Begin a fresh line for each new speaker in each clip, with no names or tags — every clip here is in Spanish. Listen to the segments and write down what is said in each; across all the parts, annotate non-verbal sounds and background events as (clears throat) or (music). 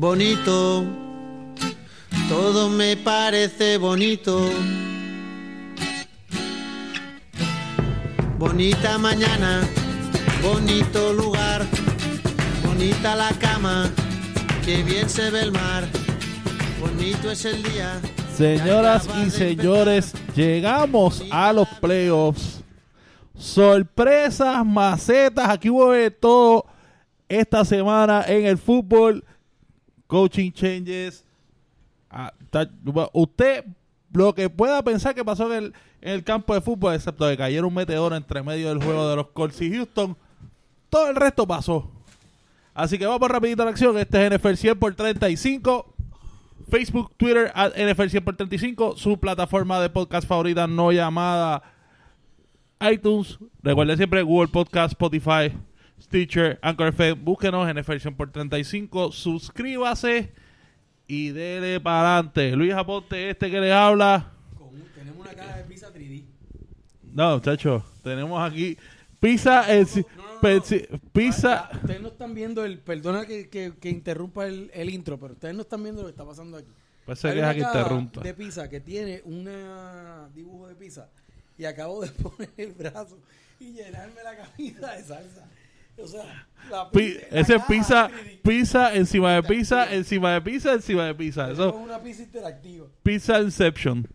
bonito, todo me parece bonito. Bonita mañana, bonito lugar, bonita la cama, que bien se ve el mar, bonito es el día.
Señoras y señores, llegamos a los playoffs. Sorpresas, macetas, aquí hubo de todo esta semana en el fútbol. Coaching changes. Ah, Usted, lo que pueda pensar que pasó en el, en el campo de fútbol, excepto que cayera un meteoro entre medio del juego de los Colts y Houston, todo el resto pasó. Así que vamos rapidito a la acción. Este es NFL 100 por 35. Facebook, Twitter, NFL 100 por 35. Su plataforma de podcast favorita no llamada iTunes. Recuerden siempre Google Podcast, Spotify, Stitcher, Anchor FM. Búsquenos en 100 por 35. Suscríbase y dele para adelante. Luis Aponte, este que le habla.
tenemos una caja de pizza 3D.
No, muchachos, tenemos aquí pizza si- pensi- pizza.
Ah, Ustedes no están viendo el. Perdona que, que, que interrumpa el, el intro, pero ustedes no están viendo lo que está pasando aquí.
Pues se
Hay una
que interrumpa.
de pizza que tiene un dibujo de pizza y acabo de (laughs) poner el brazo y llenarme la camisa de salsa. O sea, la
Pi-
pi- la
ese es pizza,
3D.
pizza encima de pizza, encima de pizza, encima de pizza. Eso,
una pizza interactiva.
pizza Inception.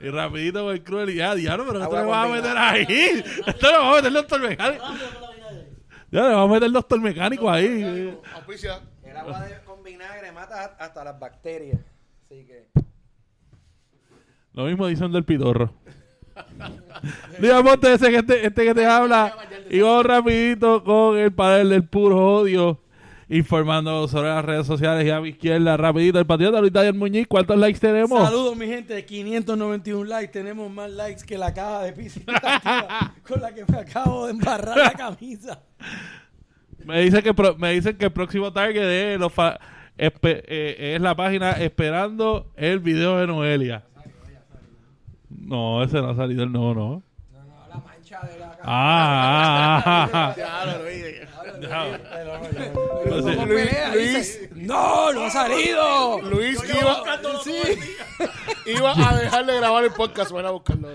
Y rapidito con el cruel y ya, diablo, pero esto le vas a meter ahí. (laughs) Esto le vamos a meter el doctor mecánico. Ya le vamos a meter el doctor mecánico ahí.
El agua de- con vinagre mata hasta las bacterias. Así que.
Lo mismo dicen del (laughs) pitorro. Digamos, ese que este, este que te habla. Y vamos rapidito con el panel del puro odio. Informando sobre las redes sociales y a mi izquierda, rapidito, el patriota Luis Daniel Muñiz. ¿Cuántos likes tenemos?
Saludos, mi gente. 591 likes. Tenemos más likes que la caja de pizza (laughs) con la que me acabo de embarrar la camisa.
Me dicen que pro- me dicen que el próximo target de los fa- espe- eh, es la página esperando el video de Noelia. No, ese no ha salido el no, no.
La mancha de la
Ah, ah, ah,
Ya, lo.
¿Cómo pelea? Dice, no, no ha salido.
Luis iba, sí, (laughs) iba a dejar de grabar el podcast. Van a buscarlo.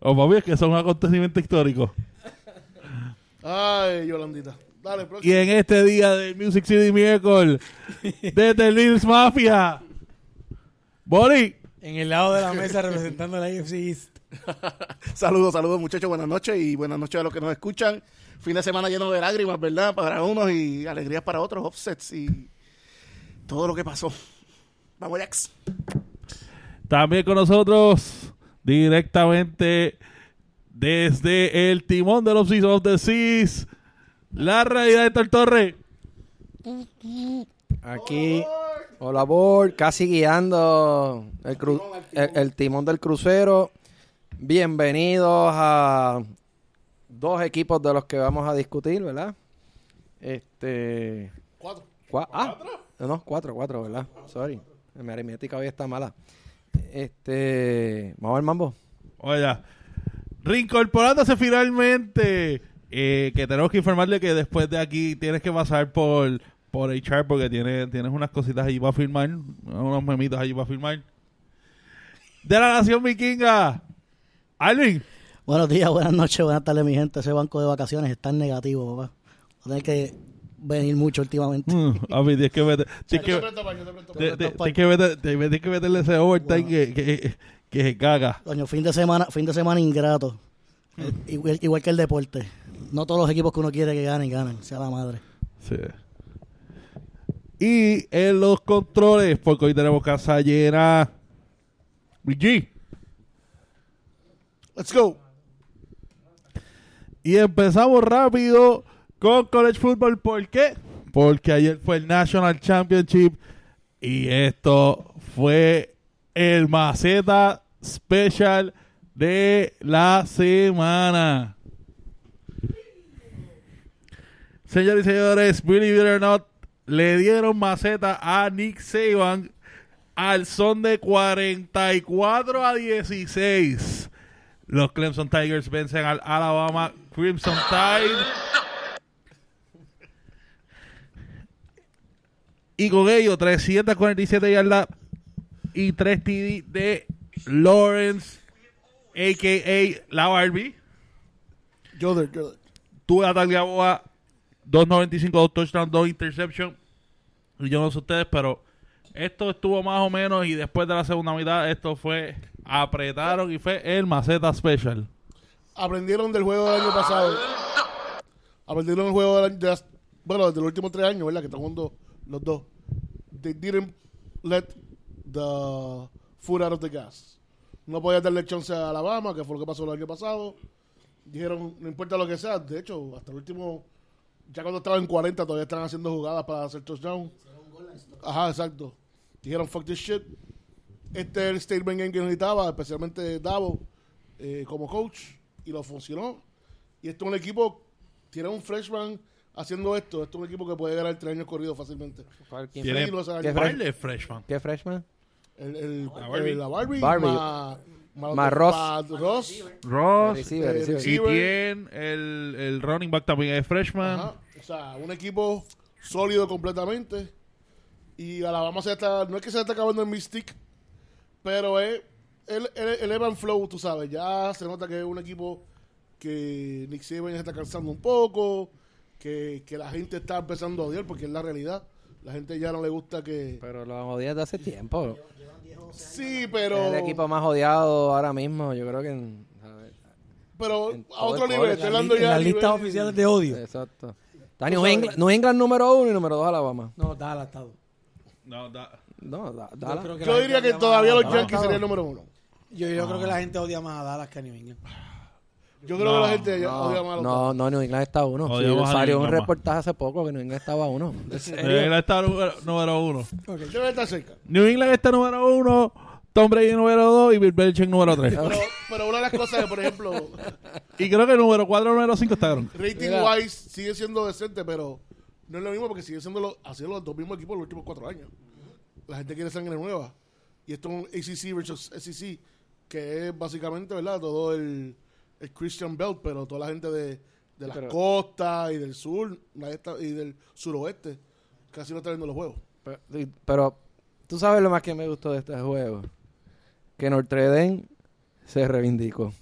Oh, papi, es que son acontecimientos históricos.
Ay, Yolandita. Dale,
Y
próximo.
en este día del Music City Miracle, (laughs) desde Lils Mafia, Boli,
En el lado de la mesa representando a la AFC East. (laughs)
Saludos, saludos, muchachos. Buenas noches y buenas noches a los que nos escuchan. Fin de semana lleno de lágrimas, ¿verdad? Para unos y alegrías para otros, offsets y todo lo que pasó. Vamos, Jax.
también con nosotros, directamente desde el timón de los Seas of the Seas, la realidad de Héctor Torre. (laughs)
Aquí. Hola, Bord. Casi guiando el, cru- el, el timón del crucero. Bienvenidos a dos equipos de los que vamos a discutir, ¿verdad? Este.
Cuatro.
Cua- ah, no, cuatro, cuatro, ¿verdad? Sorry. Mi aritmética hoy está mala. Este. Vamos al mambo.
Oye, reincorporándose finalmente, eh, que tenemos que informarle que después de aquí tienes que pasar por, por HR porque tiene, tienes unas cositas allí para firmar, unos memitos allí para firmar. De la Nación Vikinga, Alvin.
Buenos días, buenas noches, buenas tardes, mi gente. Ese banco de vacaciones está en negativo, papá. Voy a tener que venir mucho últimamente.
Mm, tienes que meter, tienes que, meter- te- tienes que meterle ese overtime que, que, que se caga.
Coño, fin de semana, fin de semana ingrato. Eh, igual, igual que el deporte. No todos los equipos que uno quiere que ganen, ganan. Sea la madre.
Sí. Y en los controles, porque hoy tenemos casa llena. G.
Let's go.
Y empezamos rápido con College Football. ¿Por qué? Porque ayer fue el National Championship y esto fue el maceta special de la semana. Señores y señores, believe it or not, le dieron maceta a Nick Saban al son de 44 a 16. Los Clemson Tigers vencen al Alabama Crimson Tide. Y con ello, 347 yardas y 3 TD de Lawrence, a.k.a. la Barbie.
Joder, Joder.
Tuve a Tagliaboa, 2.95, 2 touchdowns, 2 interceptions. Y yo no sé ustedes, pero esto estuvo más o menos y después de la segunda mitad esto fue, apretaron y fue el Maceta Special.
Aprendieron del juego del año pasado. Aprendieron el juego del año, de las- bueno, de los últimos tres años, ¿verdad? Que están jugando los dos. They didn't let the foot out of the gas. No podía darle chance a Alabama, que fue lo que pasó el año pasado. Dijeron, no importa lo que sea. De hecho, hasta el último, ya cuando estaban en 40, todavía estaban haciendo jugadas para hacer touchdown. Ajá, exacto. Dijeron, fuck this shit. Este es el statement game que necesitaba, especialmente Davo eh, como coach, y lo funcionó. Y esto es un equipo, tiene un freshman haciendo esto. Esto es un equipo que puede ganar tres años corridos fácilmente.
¿Quién
Tiene-.
¿Qué
de freshman.
¿Qué freshman?
El, el,
La Barbie.
el- la Barbie,
Barbie.
más, más,
Más Ross.
Ross.
Ross.
Receiver,
eh,
receiver.
Y
receiver.
tiene el, el running back también es freshman.
Ajá. O sea, un equipo sólido completamente. Y Alabama se está, no es que se está acabando el Mystic, pero es el, el, el Evan Flow, tú sabes. Ya se nota que es un equipo que Nick Saban ya está cansando un poco, que, que la gente está empezando a odiar, porque es la realidad. La gente ya no le gusta que...
Pero lo odias de hace tiempo.
Sí, pero...
Es el equipo más odiado ahora mismo, yo creo que... en- a ver,
Pero
en
a otro
el
nivel, estoy
En
hablando
las listas oficiales de odio.
Exacto. Está New England, New England número uno y número dos Alabama.
No, Dallas está.
No, da-
No, da, Dallas.
Yo diría que todavía los Yankees serían el número uno.
Yo, yo creo que la gente odia más a Dallas que a New England.
Yo creo
No,
que la gente ya odia más a
No,
los
no, no, New England está uno. Sí,
Odiamos a
salió
New
un
England más.
reportaje hace poco que New England estaba uno. ¿En serio?
New England está número, número uno.
Debe estar cerca.
New England está número uno. Tom Brady número dos y Bill Belichick número tres.
Pero, pero una de las cosas es, por ejemplo,
y creo que el número cuatro y número cinco estaron.
rating
Mira.
wise sigue siendo decente, pero no es lo mismo porque sigue siendo lo, haciendo los dos mismos equipos los últimos cuatro años. La gente quiere sangre nueva. Y esto es un ACC versus SEC, que es básicamente, ¿verdad? Todo el, el Christian Belt, pero toda la gente de, de las
Pero-
costas y del sur y del suroeste casi no está viendo los juegos.
Pero, tú sabes lo más que me gustó de este juego. Que Notre Dame se reivindicó.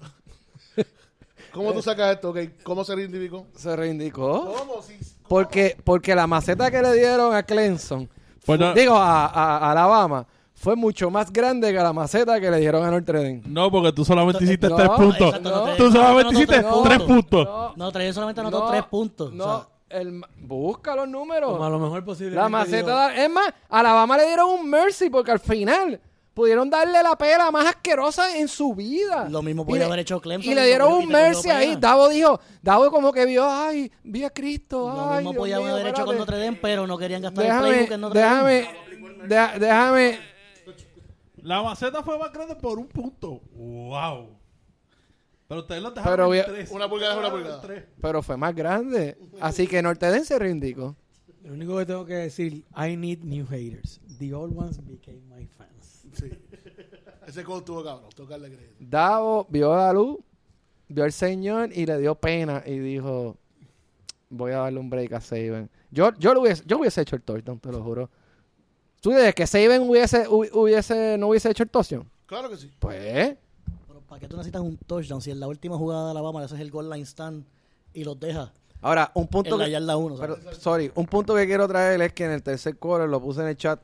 (laughs)
¿Cómo tú sacas esto? ok? ¿Cómo se identificó?
Se reivindicó.
¿Cómo? Sí,
Porque, porque la maceta que le dieron a Clemson,
Pues no-
digo, a, a- a Alabama, fue mucho más grande que la maceta que le dieron a Notre Dame.
No, porque tú solamente hiciste
No,
tres puntos.
exacto, no
tú solamente
no, no,
hiciste
no,
tres puntos.
No,
No, Trey solamente anotó
no,
tres puntos.
No,
o sea,
el ma- busca los números.
Como a lo mejor posible.
La maceta, da- es más, a Alabama le dieron un mercy porque al final pudieron darle la pela más asquerosa en su vida.
Lo mismo podía haber hecho Clemson
Y le dieron un mercy ahí. Davo dijo, Davo como que vio, ay, vi a Cristo.
Lo
ay,
mismo
Dios mío,
haber hecho con. Notre Dame, pero no querían gastar el playbook en Notre Dame.
déjame, déjame.
La maceta fue más grande por un punto. ¡Wow! Pero ustedes lo dejaron
Pero
en tres.
Una pulgada es una
Dejaron en
pulgada.
tres.
Pero fue más grande. Así que Dame se reivindicó.
Lo único que tengo que decir, I need new haters. The old ones became my fans.
Sí. Ese code tuvo cabrón, darle crédito.
Davo vio la luz, vio al Señor y le dio pena y dijo, voy a darle un break a Saban. Yo, yo, lo hubiese, yo hubiese hecho el touchdown, te lo juro. ¿Tú dices que Saban hubiese, hu- hubiese, no hubiese hecho el touchdown?
Claro que sí.
Pues,
Pero ¿para qué tú necesitas un touchdown si en la última jugada de Alabama le haces el goal line stand y los deja
ahora, un punto
en la
que,
yarda 1?
pero, sorry, un punto que quiero traer es que en el tercer quarter lo puse en el chat.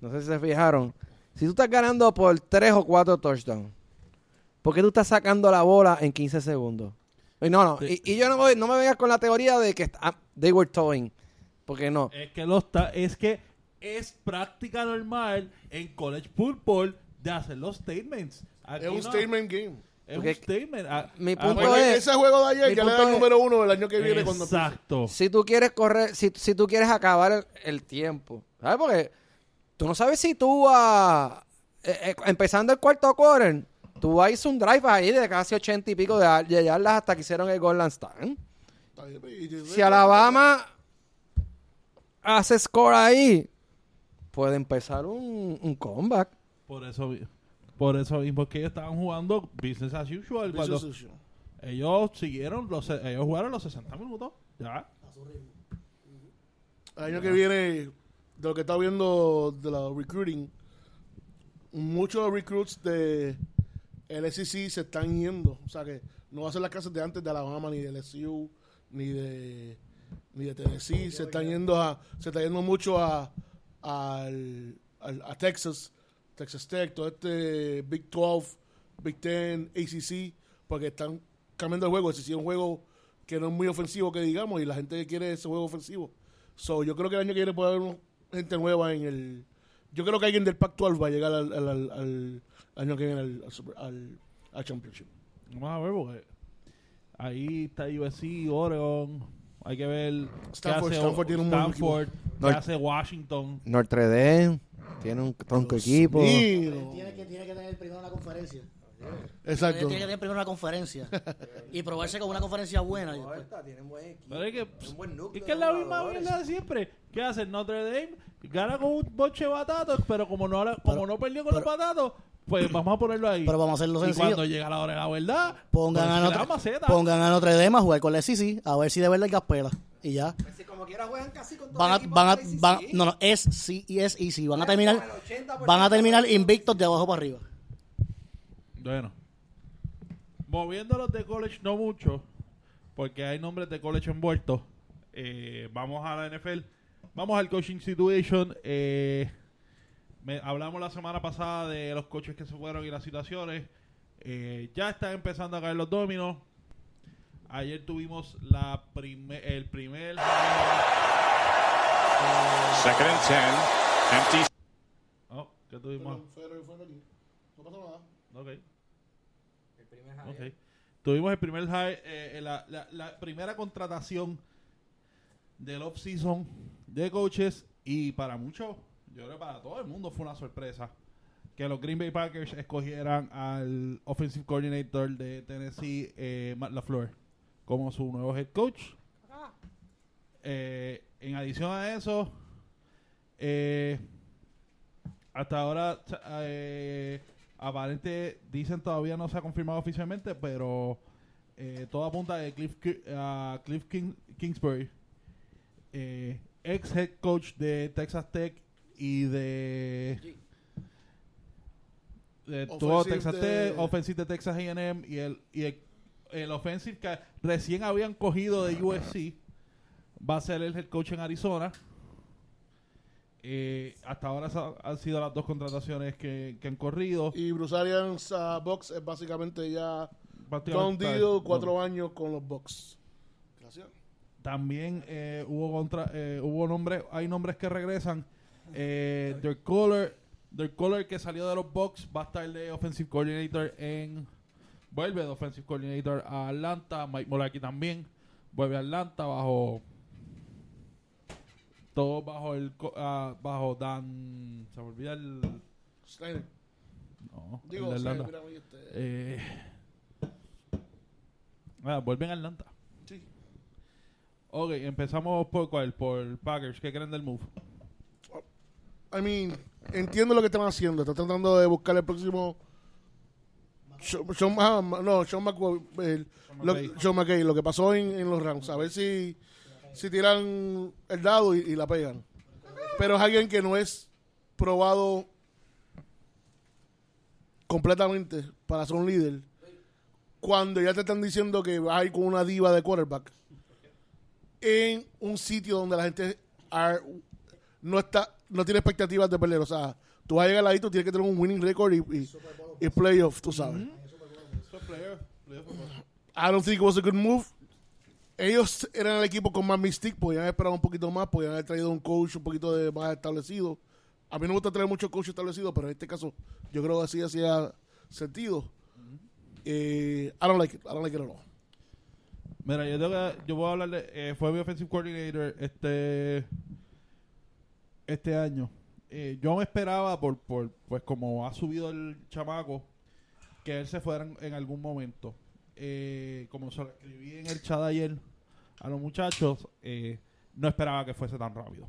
No sé si se fijaron. Si tú estás ganando por 3 o 4 touchdowns, ¿por qué tú estás sacando la bola en 15 segundos? Y no, no. Y, y yo no, voy- no me vengas con la teoría de que ah, they were towing. Porque no.
Es que, lo está, es que es práctica normal en college football de hacer los statements. Aquí
Es un
no.
statement game.
Es
Porque
un statement. Ah,
mi
ah,
punto es-
ese juego de ayer ya le da el número uno el año que viene cuando empiece.
Exacto.
Si tú quieres correr, si, si tú quieres acabar el, el tiempo, ¿sabes? Porque tú no sabes si tú ah, eh, eh, empezando el cuarto quarter, tú hizo un drive ahí de casi ochenta y pico de, de yardas hasta que hicieron el and stand.
Y-
Si Alabama hace score ahí, puede empezar un, un comeback.
Por eso, vi- por eso mismo que ellos estaban jugando business as usual. Cuando
Visual Social.
ellos siguieron, los, ellos jugaron los 60 minutos. Ya.
El año que viene de lo que está viendo de la recruiting, muchos recruits de el SEC se están yendo. O sea que no va a ser las clases de antes de Alabama, ni de LSU, ni de ni de Tennessee. Se están yendo a, se está yendo mucho a, al- al- a Texas, Texas Tech, todo este Big 12, Big 10, ACC, porque están cambiando el juego. Si es un juego que no es muy ofensivo, que digamos, y la gente quiere ese juego ofensivo. So, yo creo que el año que viene puede haber gente nueva en el. Yo creo que alguien del Pac-12 va a llegar al, al- al- al año que viene al- al Championship.
Vamos a ver porque ahí está USC, Oregon. Hay que ver
Stanford-
qué hace
Stanford tiene un buen
Stanford, qué
North-
hace Washington.
Notre Dame tiene un tronco equipo.
Tiene que, tiene que tener primero una conferencia.
Exacto.
Tiene que tener primero una conferencia. y probarse con una conferencia buena. y después-
Tienen buen equipo.
Pero es que,
un buen núcleo
es que es
de
la misma
jugadores.
mierda de siempre. ¿Qué hace Notre Dame? Gana con un boche de batatos, pero como no, como
Pero-
no perdió con los batatos, pues vamos a ponerlo ahí.
Pero vamos a hacerlo
y
sencillo.
cuando llega la hora de la verdad,
Pongan,
pues,
a Notre,
maceta.
pongan a Notre Dame a jugar con la SEC a ver si de verdad hay gaspela. Y ya.
Si como quiera juegan casi con todos
Van a, van a, van, no, no, es sí y es easy. Van a terminar,
con el 80%
van a terminar invictos de abajo para arriba.
Bueno. Moviéndolos de college no mucho, porque hay nombres de college envueltos. Eh, vamos a la NFL. Vamos al coaching situation. Eh, me- hablamos la semana pasada de los coaches que se fueron y las situaciones. Eh, ya están empezando a caer los dominos. Ayer tuvimos la prime- el primer...
Second and 10. Empty.
Oh, ¿qué tuvimos?
Fue- fue- fue aquí. No pasa nada.
Ok. Ok. Tuvimos el primer high, eh, la, la- la primera contratación del off-season de coaches y para muchos, yo creo que para todo el mundo fue una sorpresa que los Green Bay Packers escogieran al offensive coordinator de Tennessee, eh, Matt LaFleur, como su nuevo head coach. Eh, en adición a eso, eh, hasta ahora, aparente, dicen todavía no se ha confirmado oficialmente, pero todo apunta a Cliff, a Cliff King- Kingsbury, ex head coach de Texas Tech y de, de todo Texas Tech, offensive de Texas A&M y el, y el, el offensive que recién habían cogido de USC va a ser el head coach en Arizona. Eh, hasta ahora han sido las dos contrataciones que, que han corrido.
Y Bruce Arians a Box es básicamente ya Dio, cuatro años con los Bucks. Gracias.
También eh, hubo contra, eh, hubo nombres, hay nombres que regresan. Eh, Kohler, Dirk Kohler que salió de los Bucks va a estar de offensive coordinator en vuelve de offensive coordinator a Atlanta. Mike Mularkey también vuelve a Atlanta bajo todo bajo el ah, bajo Dan se me olvida el
Snyder.
no, el
Digo,
de Atlanta.
este,
Eh, ah, vuelven a Atlanta.
sí.
Ok, empezamos por cuál, por Packers. ¿Qué creen del move?
I mean, entiendo lo que están haciendo. Están tratando de buscar el próximo. Sean, Sean- ah, no, Sean McCoy, el- lo,
McVay.
Sean McKay, lo que pasó en, en los rounds. A ver si, si tiran el dado y, y la pegan. Pero es alguien que no es probado completamente para ser un líder. Cuando ya te están diciendo que vas a ir con una diva de quarterback en un sitio donde la gente are- no está no tiene expectativas de perder. O sea, tú vas a llegar ahí, tú tienes que tener un winning record y, y, y playoff, tú sabes. I don't think it was a good move. Ellos eran el equipo con más mystique, podían esperado un poquito más, podían haber traído un coach un poquito más establecido. A mí no me gusta traer muchos coaches establecidos, pero en este caso yo creo que así hacía sentido. Eh, I don't like it. I don't like it at all.
Mira, yo, tengo yo voy a hablar de. eh, fue mi offensive coordinator este. Este año. Eh, yo me esperaba, por, por pues como ha subido el chamaco, que él se fuera en, algún momento. Eh, como se lo escribí en el chat ayer a los muchachos, eh, no esperaba que fuese tan rápido.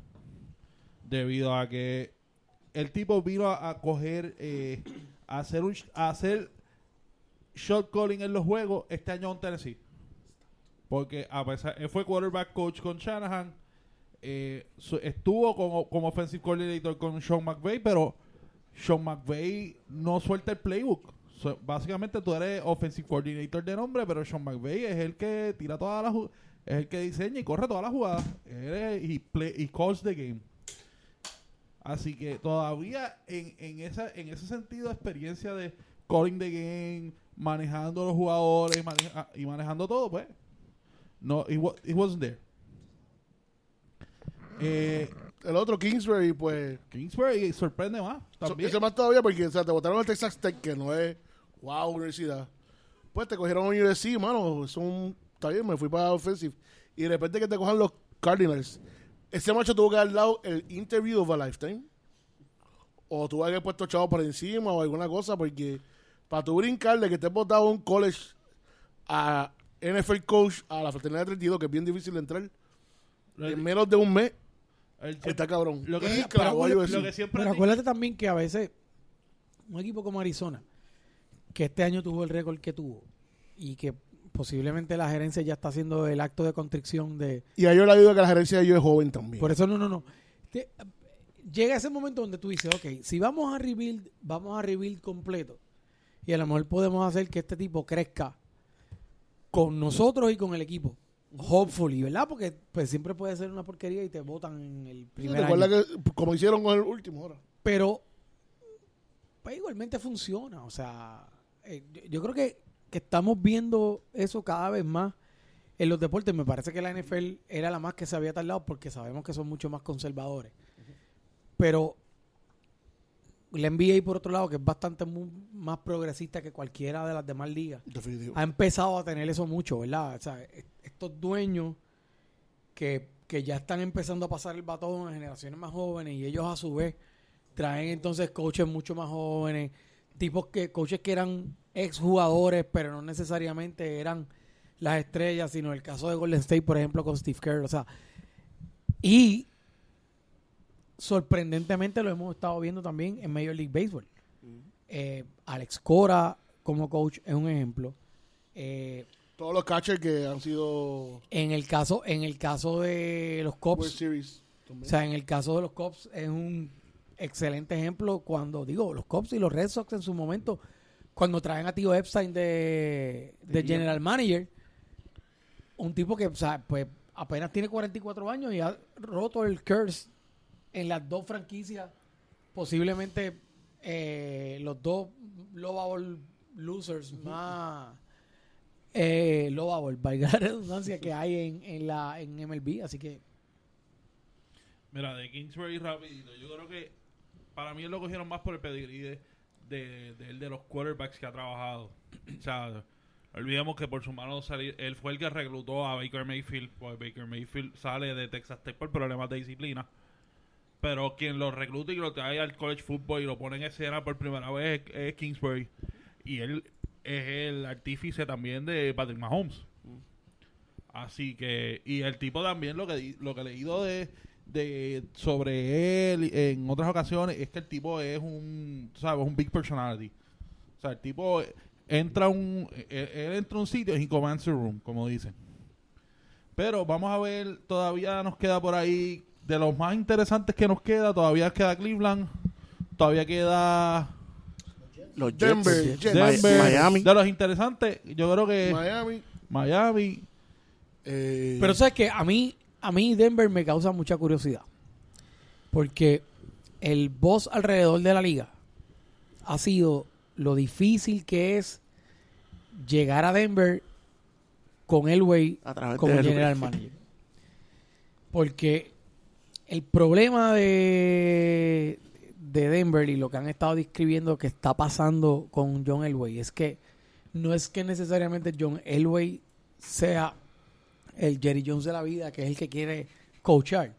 Debido a que el tipo vino a, a coger, eh, a hacer un, a hacer shot calling en los juegos este año en Tennessee. Porque a pesar, él fue quarterback coach con Shanahan. Eh, estuvo como, como offensive coordinator con Sean McVay, pero Sean McVay no suelta el playbook. Básicamente tú eres offensive coordinator de nombre, pero Sean McVay es el que tira todas las es el que diseña y corre todas las jugadas. Él y play y calls the game. Así que todavía en, en, esa, en ese sentido, experiencia de calling the game, manejando los jugadores y manejando todo, pues, no, it, it wasn't there. Eh,
El otro, Kingsbury, pues.
Kingsbury sorprende más. También.
Ese más todavía porque o sea, te votaron al Texas Tech, que no es wow universidad. Pues te cogieron a USC, mano. Son, está bien, me fui para offensive. Y de repente que te cojan los Cardinals. Ese macho tuvo que haber dado el interview of a lifetime. O tuvo que haber puesto chavo por encima o alguna cosa, porque para tu brincarle que te has votado un college a NFL coach a la fraternidad de 32, que es bien difícil de entrar, en menos de un mes,
El-
está cabrón.
Lo que- lo que siempre
Pero acuérdate también que a veces un equipo como Arizona, que este año tuvo el récord que tuvo y que posiblemente la gerencia ya está haciendo el acto de constricción de...
Y a ellos le ayuda que la gerencia de ellos es joven también.
Por eso no, no, no. Te- llega ese momento donde tú dices, ok, si vamos a rebuild, vamos a rebuild completo. Y a lo mejor podemos hacer que este tipo crezca con nosotros y con el equipo. Hopefully, ¿verdad? Porque pues siempre puede ser una porquería y te votan en el primer año.
Recuerda que, como hicieron con el último ahora.
Pero pues igualmente funciona. O sea, eh, yo, yo creo que, que estamos viendo eso cada vez más en los deportes. Me parece que la NFL era la más que se había tardado porque sabemos que son mucho más conservadores. Pero la NBA, por otro lado, que es bastante más progresista que cualquiera de las demás ligas,
Definitivo.
ha empezado a tener eso mucho, ¿verdad? O sea, e- estos dueños que, que ya están empezando a pasar el batón a generaciones más jóvenes y ellos a su vez traen entonces coaches mucho más jóvenes, tipos que coaches que eran exjugadores, pero no necesariamente eran las estrellas, sino el caso de Golden State, por ejemplo, con Steve Kerr, o sea, y sorprendentemente lo hemos estado viendo también en Major League Baseball. Eh, Alex Cora como coach es un ejemplo. Eh,
Todos los catchers que han sido
en el caso, en el caso de los
Series.
o sea, en el caso de los Cubs es un excelente ejemplo cuando digo los Cubs y los Red Sox en su momento cuando traen a Tío Epstein de, de General Manager, un tipo que o sea, pues apenas tiene 44 años y ha roto el curse en las dos franquicias, posiblemente eh, los dos lovable losers más eh, lovable, valga la redundancia que hay en, en la en MLB, así que
Mira, de Kingsbury rapidito. Yo creo que para mí lo cogieron más por el pedigrí de, de, de, de los quarterbacks que ha trabajado. o sea, olvidemos que por su mano salir, él fue el que reclutó a Baker Mayfield. Pues Baker Mayfield sale de Texas Tech por problemas de disciplina. Pero quien lo recluta y lo trae al college football y lo pone en escena por primera vez es, Kingsbury. Y él es el artífice también de Patrick Mahomes. Así que, y el tipo también lo que lo que he leído de, de sobre él en otras ocasiones es que el tipo es un, ¿sabes? Un big personality. O sea, el tipo entra un, él, él entra a un sitio y commands the room, como dicen. Pero vamos a ver, todavía nos queda por ahí, de los más interesantes que nos queda, todavía queda Cleveland, todavía queda
Los
Denver,
Jets.
Jets.
Denver.
Miami.
De los interesantes, yo creo que
Miami.
Miami,
eh,
Pero sabes que a mí, a mí Denver me causa mucha curiosidad. Porque el boss alrededor de la liga ha sido lo difícil que es llegar a Denver con Elway como general manager. Porque el problema de, de Denver y lo que han estado describiendo que está pasando con John Elway es que no es que necesariamente John Elway sea el Jerry Jones de la vida, que es el que quiere coachar.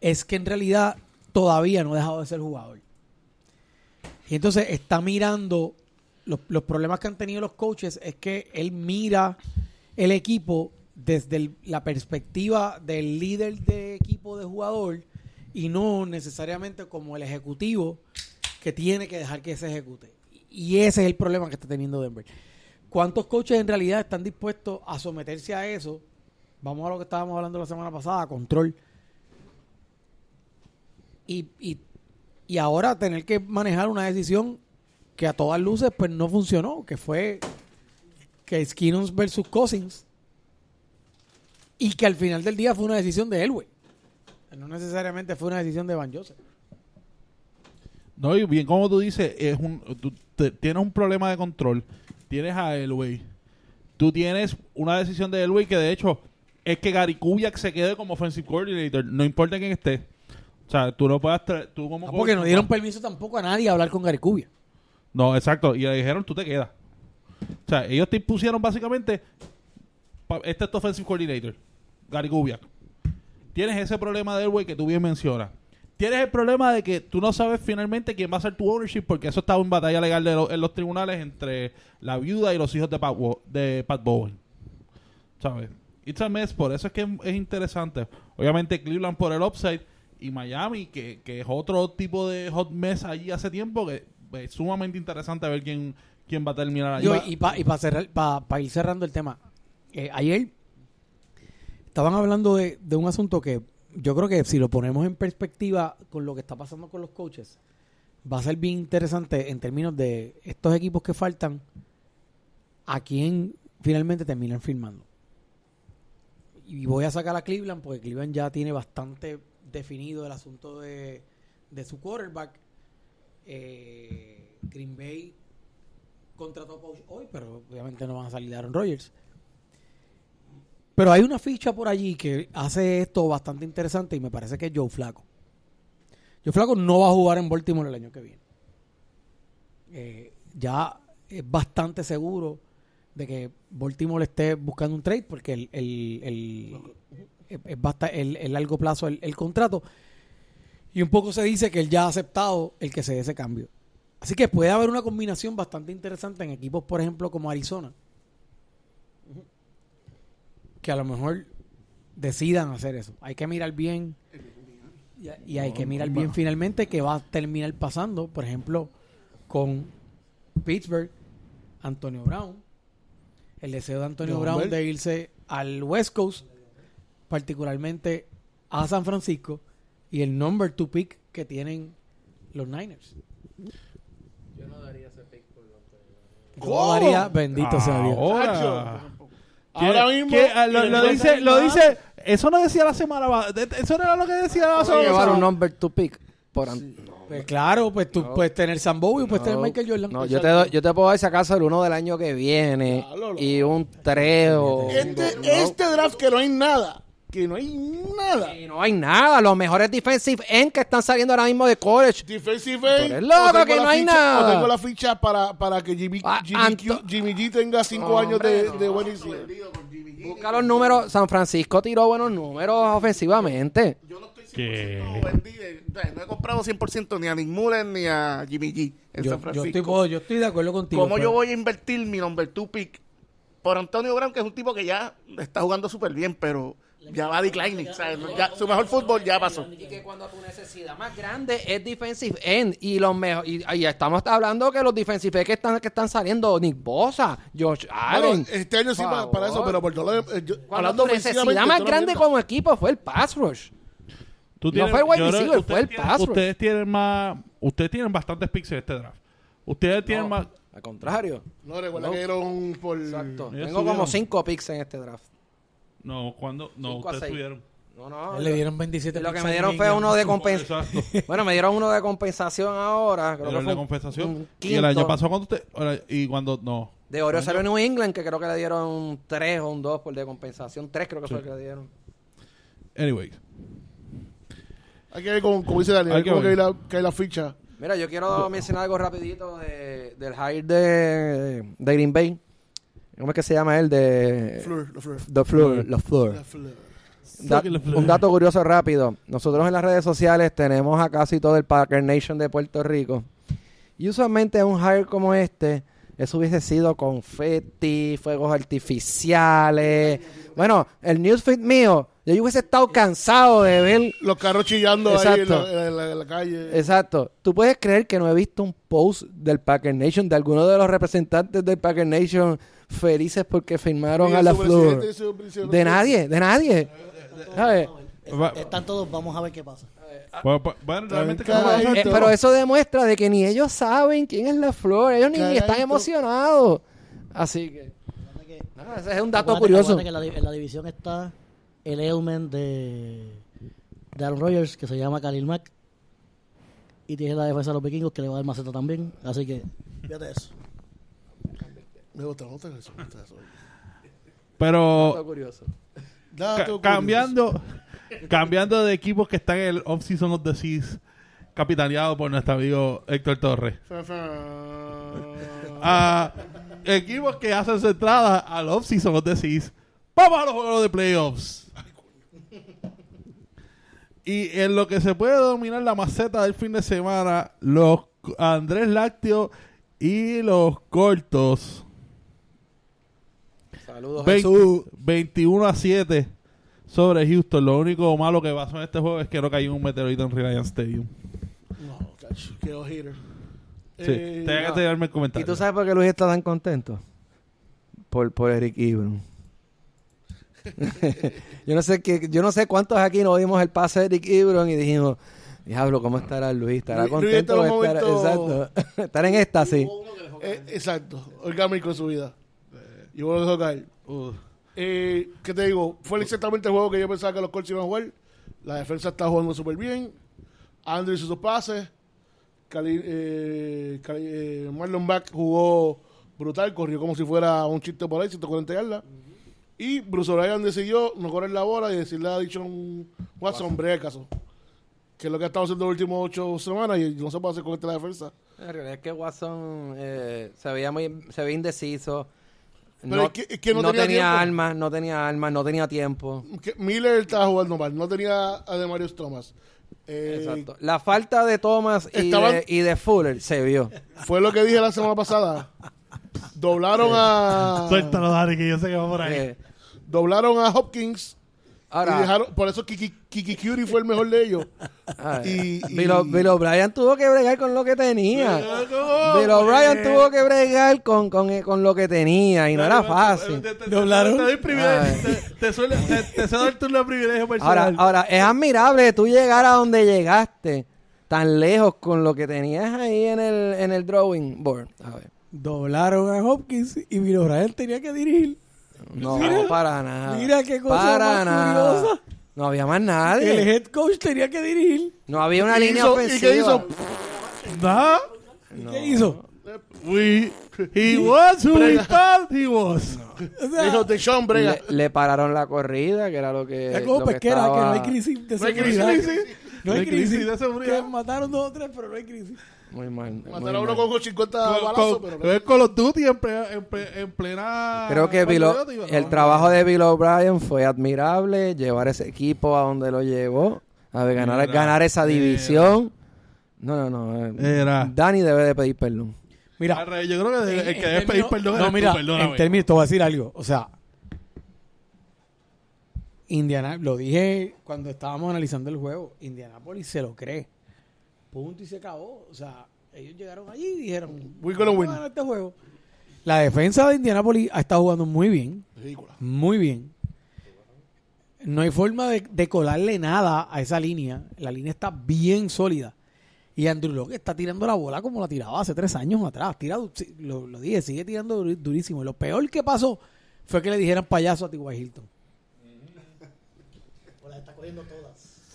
Es que en realidad todavía no ha dejado de ser jugador. Y entonces está mirando los, los problemas que han tenido los coaches es que él mira el equipo desde la perspectiva del líder de equipo de jugador y no necesariamente como el ejecutivo que tiene que dejar que se ejecute. Y ese es el problema que está teniendo Denver. ¿Cuántos coaches en realidad están dispuestos a someterse a eso? Vamos a lo que estábamos hablando la semana pasada, control. Y, y, y ahora tener que manejar una decisión que a todas luces pues no funcionó, que fue que Skinnons versus Cousins y que al final del día fue una decisión de Elway. No necesariamente fue una decisión de Van Joseph.
No, y bien como tú dices, es un, tú te- tienes un problema de control. Tienes a Elway. Tú tienes una decisión de Elway que de hecho es que Gary Kubiak se quede como offensive coordinator, no importa quién esté. O sea, tú no puedes traer- tú como
No, porque no dieron permiso tampoco a nadie a hablar con Gary Kubiak.
No, exacto, y le dijeron tú te quedas. O sea, ellos te impusieron básicamente este es tu offensive coordinator, Gary Kubiak. Tienes ese problema de Elway que tú bien mencionas. Tienes el problema de que tú no sabes finalmente quién va a ser tu ownership porque eso estaba en batalla legal de lo- en los tribunales entre la viuda y los hijos de Pat, Wo- de Pat Bowen. ¿Sabes? It's a mess, por eso es que es, es interesante. Obviamente Cleveland por el upside y Miami, que, que es otro tipo de hot mess allí hace tiempo, que es sumamente interesante ver quién, quién va a terminar allí.
Yo, y para y pa cerrar, pa- pa ir cerrando el tema, eh, ayer estaban hablando de, de un asunto que yo creo que si lo ponemos en perspectiva con lo que está pasando con los coaches, va a ser bien interesante en términos de estos equipos que faltan, a quién finalmente terminan firmando. Y voy a sacar a Cleveland porque Cleveland ya tiene bastante definido el asunto de, de su quarterback. Eh, Green Bay contrató a Pauch hoy, pero obviamente no van a salir de Aaron Rodgers. Pero hay una ficha por allí que hace esto bastante interesante y me parece que es Joe Flaco. Joe Flaco no va a jugar en Baltimore el año que viene. Eh, ya es bastante seguro de que Baltimore esté buscando un trade porque el, el, el, el- largo plazo el contrato. Y un poco se dice que él ya ha aceptado el que se dé ese cambio. Así que puede haber una combinación bastante interesante en equipos, por ejemplo, como Arizona. Que a lo mejor decidan hacer eso. Hay que mirar bien. Y, y hay que mirar bien finalmente que va a terminar pasando, por ejemplo, con Pittsburgh, Antonio Brown. El deseo de Antonio Brown de irse al West Coast, particularmente a San Francisco, y el number two pick que tienen los Niners.
Yo no daría ese pick por
Yo daría, bendito sea Dios.
Ahora.
Ahora
¿Qué-
mismo.
qué? Ah, lo, dice, lo dice, eso no decía la semana Eso no era lo que decía la semana
llevar un number two pick por
Pues claro, pues tú
No.
puedes tener Sam Bowie, puedes tener Michael Jordan.
No, yo te, doy- yo te puedo dar si acaso el uno del año que viene
Claro,
y un 3 o...
Este, este draft que no hay nada. Que no hay nada.
Y no hay nada. Los mejores defensive end que están saliendo ahora mismo de college.
Defensive end.
eres loco que
la
no hay
ficha-
nada.
O tengo la ficha para, para que Jimmy,
Ah,
Jimmy, Q- Jimmy G tenga 5
Hombre,
años de,
no.
de buen inicio.
Busca los números. San Francisco tiró buenos números ofensivamente.
Yo no estoy 100%
¿Qué?
vendido. O sea, No he comprado 100% ni a Nick Mullen ni a Jimmy G en
Yo,
San
yo
Francisco.
estoy, puedo- yo estoy de acuerdo contigo.
¿Cómo
pero-
yo voy a invertir mi number two pick por Antonio Brown, que es un tipo que ya está jugando súper bien, pero ya va declining? o sea, ya- su mejor fútbol ya pasó.
Y que cuando tu necesidad más grande es defensive end y los mejor y, y estamos hablando que los defensive end que están que están saliendo Nick Bosa, Josh Allen.
Bueno, este año sí para, para eso, pero por todo lo- eh, yo-
cuando
hablando
tu necesidad más grande como equipo fue el pass rush.
Tú
No fue el wide receiver, fue el
tienen-
pass rush.
Ustedes tienen más, ustedes tienen bastantes picks en este draft. Ustedes tienen más.
Al contrario.
No, recuerda
No.
que dieron por...
Exacto.
Ellos
Tengo como cinco picks en este draft.
No, cuando no ustedes tuvieron.
No, no.
Le dieron 27
Y lo que me dieron fue uno de compensación. (laughs) Bueno, me dieron uno de compensación ahora. Creo que fue
de compensación.
un
Y el año pasado cuando usted ahora, y cuando no.
De Oreo salió New England, que creo que le dieron un 3 o un 2 por de compensación. 3 creo que fue el que le dieron.
Anyways,
Hay que ver, como, como dice Daniel,
Hay que
como que hay,
ver.
la, que hay la ficha.
Mira, yo quiero mencionar algo rapidito de, del hire de, de Green Bay. ¿Cómo es que se llama él? De...
Fleur, la Fleur.
The Fleur. La Fleur.
La Fleur.
Da- un dato curioso rápido. Nosotros en las redes sociales tenemos a casi todo el Packer Nation de Puerto Rico. Y usualmente un hire como este, eso hubiese sido confetti, fuegos artificiales. Bueno, el newsfeed mío, yo hubiese estado cansado de ver
Los carros chillando ahí en la, en la- en la calle.
Exacto. ¿Tú puedes creer que no he visto un post del Packer Nation, de alguno de los representantes del Packer Nation felices porque firmaron a la Flor? De nadie, de nadie. ¿Sabes?
Va-
Están todos, vamos a ver qué pasa.
Pues, pues, bueno, realmente como-
carajo.
Eh, pero eso demuestra de que ni ellos saben quién es la flor. Ellos ni, ni están emocionados. Así que. ese es un dato curioso.
acuérdate que en la, di- en la división está el Eumen de, de Aaron Rodgers, que se llama Khalil Mack. Y tiene la defensa de los vikingos, que le va a dar maceta también. Así que, fíjate eso.
Me gusta, me gusta eso. me gusta eso.
pero
Dato curioso.
Dato
Ca-
curioso.
cambiando (laughs) cambiando de equipos que están en el off-season of the seas capitaneado por nuestro amigo Héctor Torres a equipos que hacen su entrada al off-season of the seas vamos a los juegos de playoffs y en lo que se puede dominar la maceta del fin de semana los Andrés Lácteo y los cortos
Saludos,
20
Jesús.
21 a 7 sobre Houston. Lo único malo que pasó en este juego es que no cayó un meteorito en Reliance Stadium.
No, cacho, quedó.
Sí,
Eh,
tenía que tenerme el
¿Y
comentario.
tú sabes por qué Luis está tan contento? Por, por Eric Ibram. (laughs) yo no sé que, yo no sé cuántos aquí no vimos el pase de Eric Ibram y dijimos, diablo, ¿cómo estará Luis? ¿Estará
Luis- Luis
contento? o
un
estará-
momento-
Exacto. (laughs) Estar en éxtasis.
Eh, exacto, orgánico en su vida. Y vos lo dejó caer.
Uh,
Eh, ¿Qué te digo? Fue exactamente el juego que yo pensaba que los Colts iban a jugar. La defensa está jugando súper bien. Andrew hizo sus pases. Cali- eh, Cali- eh, Marlon Back jugó brutal, corrió como si fuera un chiste por ahí, 140 yardas. Y Bruce O'Brien decidió no correr la bola y decirle a Dichon Watson, el caso. Que es lo que ha estado haciendo las últimas ocho semanas y no se puede hacer con esta defensa.
En realidad es que Watson eh, se veía muy se veía indeciso.
Pero
no
es que- es que no tenía tiempo.
armas, no tenía armas, no tenía tiempo.
Que Miller estaba jugando mal, no tenía a Demarius Thomas. Eh,
Exacto. La falta de Thomas y,
Estaban-
de, y de Fuller se vio.
Fue lo que dije la semana pasada. Doblaron a. (laughs)
Suéltalo, Dani, que yo sé que va por ahí.
Eh,
Doblaron a Hopkins.
ahora,
y dejaron, por eso Kiki, Kiki Curie fue el mejor de ellos. (laughs) y- (laughs) y-
Bill O'Brien tuvo que bregar con lo que tenía. Bill O'Brien tuvo que bregar con, con, con lo que tenía y no era fácil.
Te, te,
Doblaron.
te doy privilegio,
Ay.
te, te, suele- te, el turno de privilegio
Ahora,
personal.
ahora, es admirable tú llegar a donde llegaste tan lejos con lo que tenías ahí en el, en el drawing board. A ver.
Doblaron a Hopkins y Bill O'Brien tenía que dirigir.
No,
Mira,
para nada.
mira qué cosa
para
más
nada.
curiosa.
No había más
El
nadie.
head coach tenía que dirigir.
No había una
¿Y
línea
hizo-
ofensiva.
¿Y qué hizo?
Nah,
¿Qué hizo?
we, he was who we thought he was. (laughs)
O sea,
Dijo Deshaun Brega.
Le, le pararon la corrida, que era lo que.
es como
lo que
pesquera, que
estaba-
no hay crisis de
No hay
seguridad.
crisis.
No hay crisis.
de seguridad.
Que mataron dos o tres, pero no hay crisis.
Muy mal. muy
Mataron a uno
mal.
con 50
Con,
balazos,
con,
pero
con Call of Duty en, ple- en, ple- en plena.
Creo que Bill O-
patriótica, ¿no?
el trabajo de Bill O'Brien fue admirable, llevar ese equipo a donde lo llevó, a ver, ganar,
Era,
ganar esa
era.
división. No, no, no. eh,
Era.
Dani debe de pedir perdón.
Mira,
yo creo que el que debe pedir perdón
No,
tú,
mira, en términos, te voy a decir algo. O sea, Indiana, lo dije cuando estábamos analizando el juego. Indianapolis se lo cree. Punto y se acabó. O sea, ellos llegaron allí y dijeron:
We gonna
"Vamos a
win".
ganar este juego. La defensa de Indianapolis ha estado jugando muy bien.
Ridícula.
Muy bien. No hay forma de, de colarle nada a esa línea. La línea está bien sólida. Y Andrew Locke está tirando la bola como la tiraba hace tres años atrás. Tira, lo, lo dije, sigue tirando durísimo. Y lo peor que pasó fue que le dijeran payaso a T.Y. Hilton.
Pues las está cogiendo todas.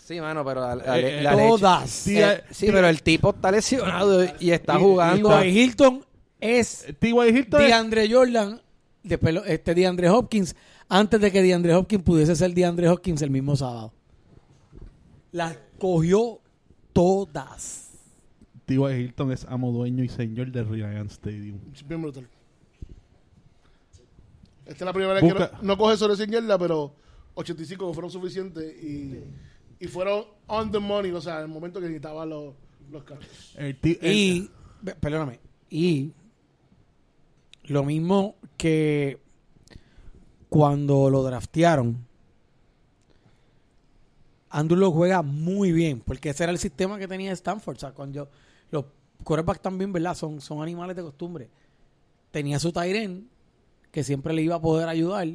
Sí, mano, pero la, la-
Eh,
la
eh,
leche-
Todas.
Sí,
Eh, sí, pero el tipo está lesionado y está
y-
jugando.
T.Y. Hilton es
T.Y. Hilton es-
DeAndre Jordan, de pelo- este DeAndre Hopkins, antes de que DeAndre Hopkins pudiese ser DeAndre Hopkins el mismo sábado. Las cogió todas.
T.Y. Hilton es amo, dueño y señor de Reliance Stadium.
Bien brutal. Esta es la primera vez que no, no coge sobre 100 yardas, pero 85 fueron suficientes y, y fueron on the money, o sea, en el momento que necesitaban los, los carros.
El
Y, perdóname, y lo mismo que cuando lo draftearon, Andrew lo juega muy bien, porque ese era el sistema que tenía Stanford. O sea, cuando los quarterbacks también, ¿verdad? Son, son animales de costumbre. Tenía su Tyren, que siempre le iba a poder ayudar.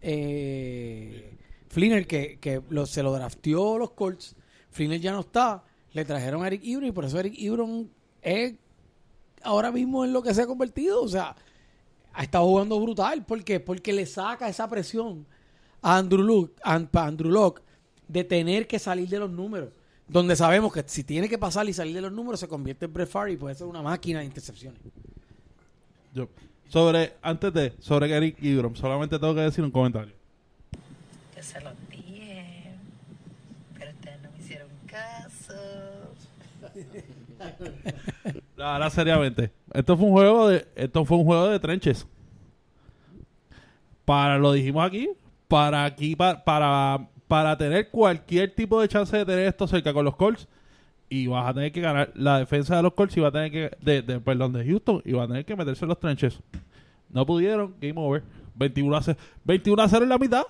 Eh, Flinner, que, que lo- se lo drafteó los Colts. Flinner ya no está, le trajeron a Eric Ibron y por eso Eric Ibron es ahora mismo en lo que se ha convertido. O sea, ha estado jugando brutal. ¿Por qué? Porque le saca esa presión a Andrew Luck, a Andrew Locke de tener que salir de los números. Donde sabemos que si tiene que pasar y salir de los números, se convierte en Brett y puede ser una máquina de intercepciones.
Yo- sobre, antes de, sobre Eric Ibram, solamente tengo que decir un comentario.
Yo se los dije, pero ustedes no me hicieron caso. (laughs)
Ahora seriamente, esto fue un juego de, esto fue un juego de trenches. Para, lo dijimos aquí, para aquí, pa- para, para tener cualquier tipo de chance de tener esto cerca con los Colts, y vas a tener que ganar la defensa de los Colts y va a tener que, de, de- perdón, de Houston, y va a tener que meterse en los trenches. No pudieron, game over. 21 a 0, 21 a 0 en la mitad.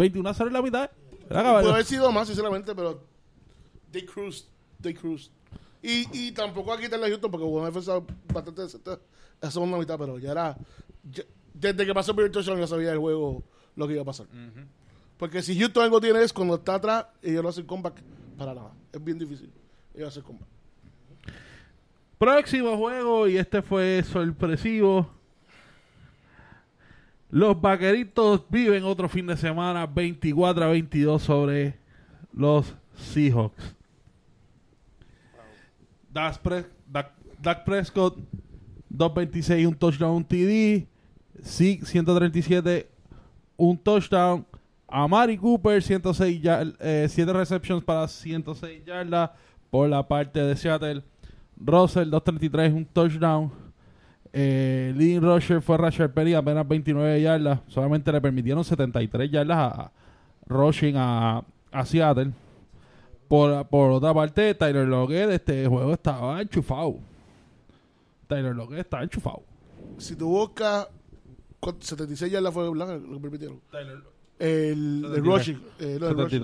21 a 0 en la mitad.
Puede haber sido más, sinceramente, pero they cruised, they cruised. Y, y tampoco aquí quitarle a Houston porque hubo una defensa bastante decente la segunda mitad, pero ya era... ya- desde que pasó el primer touchdown ya sabía el juego lo que iba a pasar. Porque si Houston algo tiene es cuando está atrás, ellos no hacen comeback para nada. Es bien difícil. Ellos hacen comeback.
Próximo juego, y este fue sorpresivo. Los vaqueritos viven otro fin de semana 24 a 22 sobre los Seahawks. Dak, Pres- Dak- Dak Prescott, 226, un touchdown, un TD. Zeke, 137, un touchdown. Amari Cooper, 106 yard- eh, 7 receptions para 106 yardas por la parte de Seattle. Russell, 233, un touchdown. Eh, Lee Rusher fue Rusher Perry, apenas 29 yardas. Solamente le permitieron 73 yardas a, a rushing a, a Seattle. Por, por otra parte, Tyler Lockett, este juego estaba enchufado. Tyler Lockett estaba enchufado.
Si tu buscas, ¿cuánto? 76 ya la fue blanca lo que permitieron.
Tyler
El, el
73.
rushing. eh, no, el rushing.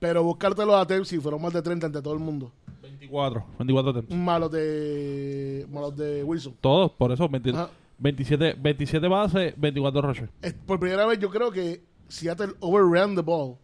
73.
Pero buscártelo a Tennessee fueron más de 30 ante todo el mundo.
24. 24 attempts.
Malos de, malos de Wilson.
Todos, por eso, 20
Ajá.
27, 27 bases, 24 rushes.
Es- por primera vez yo creo que Seattle overran the ball.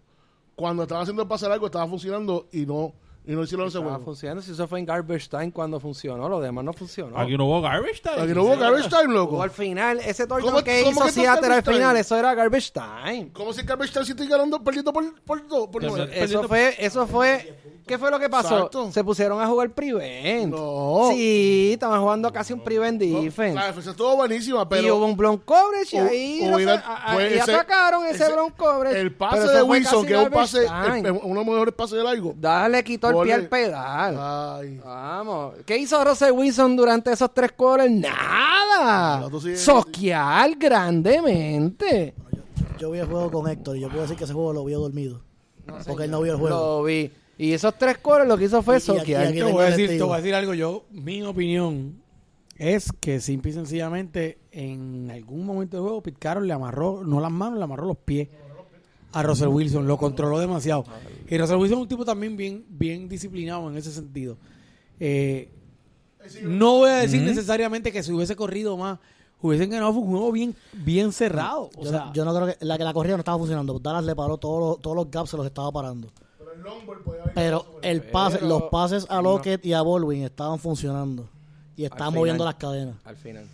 Cuando estaba haciendo el pase largo estaba funcionando y no, y no hicieron ese
Estaba
juego.
funcionando. Si eso fue en Garbage Time cuando funcionó, lo demás no funcionó.
Aquí no hubo garbage time.
Aquí no hubo garbage time, loco.
al final, ese
¿Cómo-
touchdown que
cómo
hizo
que
Seattle al final, eso era Garbage Time.
¿Cómo si garbage time si estoy ganando, perdiendo por, por, dos, por nueve?
Eso fue, eso fue, ¿qué fue lo que pasó?
Exacto.
Se pusieron a jugar prevent.
No.
Sí, estaban jugando casi un prevent
No,
defense.
La defensa estuvo buenísima,
y hubo
pero
un blown coverage y
Hu-
ahí no a-
fue
y
ese-
atacaron ese,
ese-
blown coverage.
el
Pero
pase de Wilson, que es un pase, uno de los mejores pases de largo.
Dale, quitó el
Ponle-
al pedal.
Ay.
Vamos. ¿Qué hizo Russell Wilson durante esos tres quarters? Nada.
Sigues-
Soquear grandemente.
Yo vi el juego con Héctor y yo puedo decir que ese juego lo vio dormido. porque él no vio el juego.
Lo vi. Y esos tres quarters lo que hizo fue
Y- y aquí-
soquear.
y aquí
Te voy, a
el
decir, te voy a decir algo. Yo, mi opinión es que simple y sencillamente en algún momento del juego Pete Carroll le amarró, no las manos, le amarró los pies a Russell Wilson. Lo controló demasiado. Y Russell Wilson es un tipo también bien, bien disciplinado en ese sentido. Eh, no voy a decir necesariamente que si hubiese corrido más, hubiesen ganado. Un juego bien, bien cerrado. O
Yo,
sea,
no, yo no creo que la, que la corrida no estaba funcionando. Dallas le paró todos los, todos los gaps, se los estaba parando. Pero el pase, los pases a Lockett y a Baldwin estaban funcionando. Y estaban moviendo las cadenas.
Al final.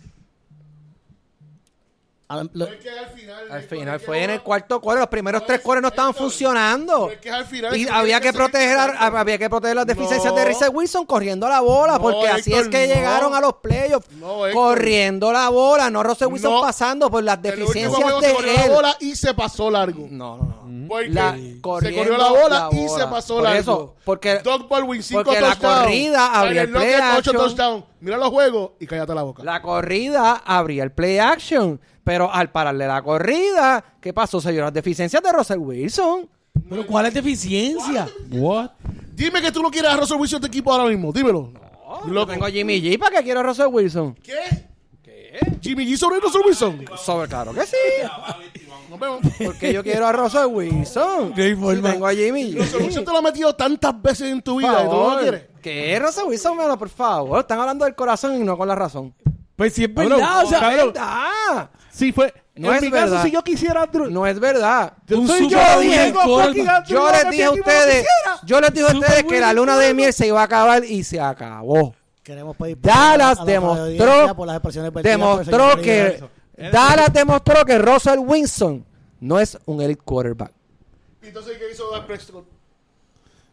Es que al final,
Al
que
fue en el cuarto quarter. Los primeros
no
tres
es-
quarters no estaban funcionando.
es que al final
Y había que proteger a- había que proteger las deficiencias de. Russell Wilson corriendo la bola,
No,
porque así es que
no.
llegaron a los playoffs. Corriendo la bola, no Russell Wilson
No.
pasando por las deficiencias de
se corrió
él.
la bola y se pasó largo.
No, no, no.
Porque
La-
se corrió la bola
la
y se pasó
Por
largo.
eso, porque-
Doug Baldwin, cinco
porque la
touchdowns.
corrida abría el play action.
touchdowns. Mira los juegos y cállate la boca.
La corrida abría el play action, pero al pararle la corrida, ¿qué pasó? Se dio las deficiencias de Russell Wilson.
pero ¿cuál es deficiencia?
What?
Dime que tú no quieres a Russell Wilson de equipo ahora mismo. Dímelo.
Yo
Loco.
tengo a Jimmy G, ¿para qué quiero a Russell Wilson?
¿Qué? Jimmy G sobre Russell Wilson.
Sobre, claro que sí.
Nos vemos.
Porque yo quiero a Russell Wilson.
No forma.
tengo a Jimmy
Russell
G.
Wilson te lo ha metido tantas veces en tu vida y tú no lo quieres.
¿Qué? Russell Wilson, mano, por favor. Están hablando del corazón y no con la razón.
Pues sí es
Cabrón,
verdad, o sea,
cabrón.
¡Verdad!
Sí, fue.
No
en
es
mi
verdad.
caso, si yo quisiera... Drew-
No es verdad.
Un
soy yo,
Yo les dije a ustedes, yo les dije a ustedes que la luna de miel se iba a acabar y se acabó.
Queremos pedir
Dallas
a
demostró,
por las
demostró que. Dallas demostró que Russell Wilson no es un elite quarterback.
¿Y entonces qué hizo Dak Prescott?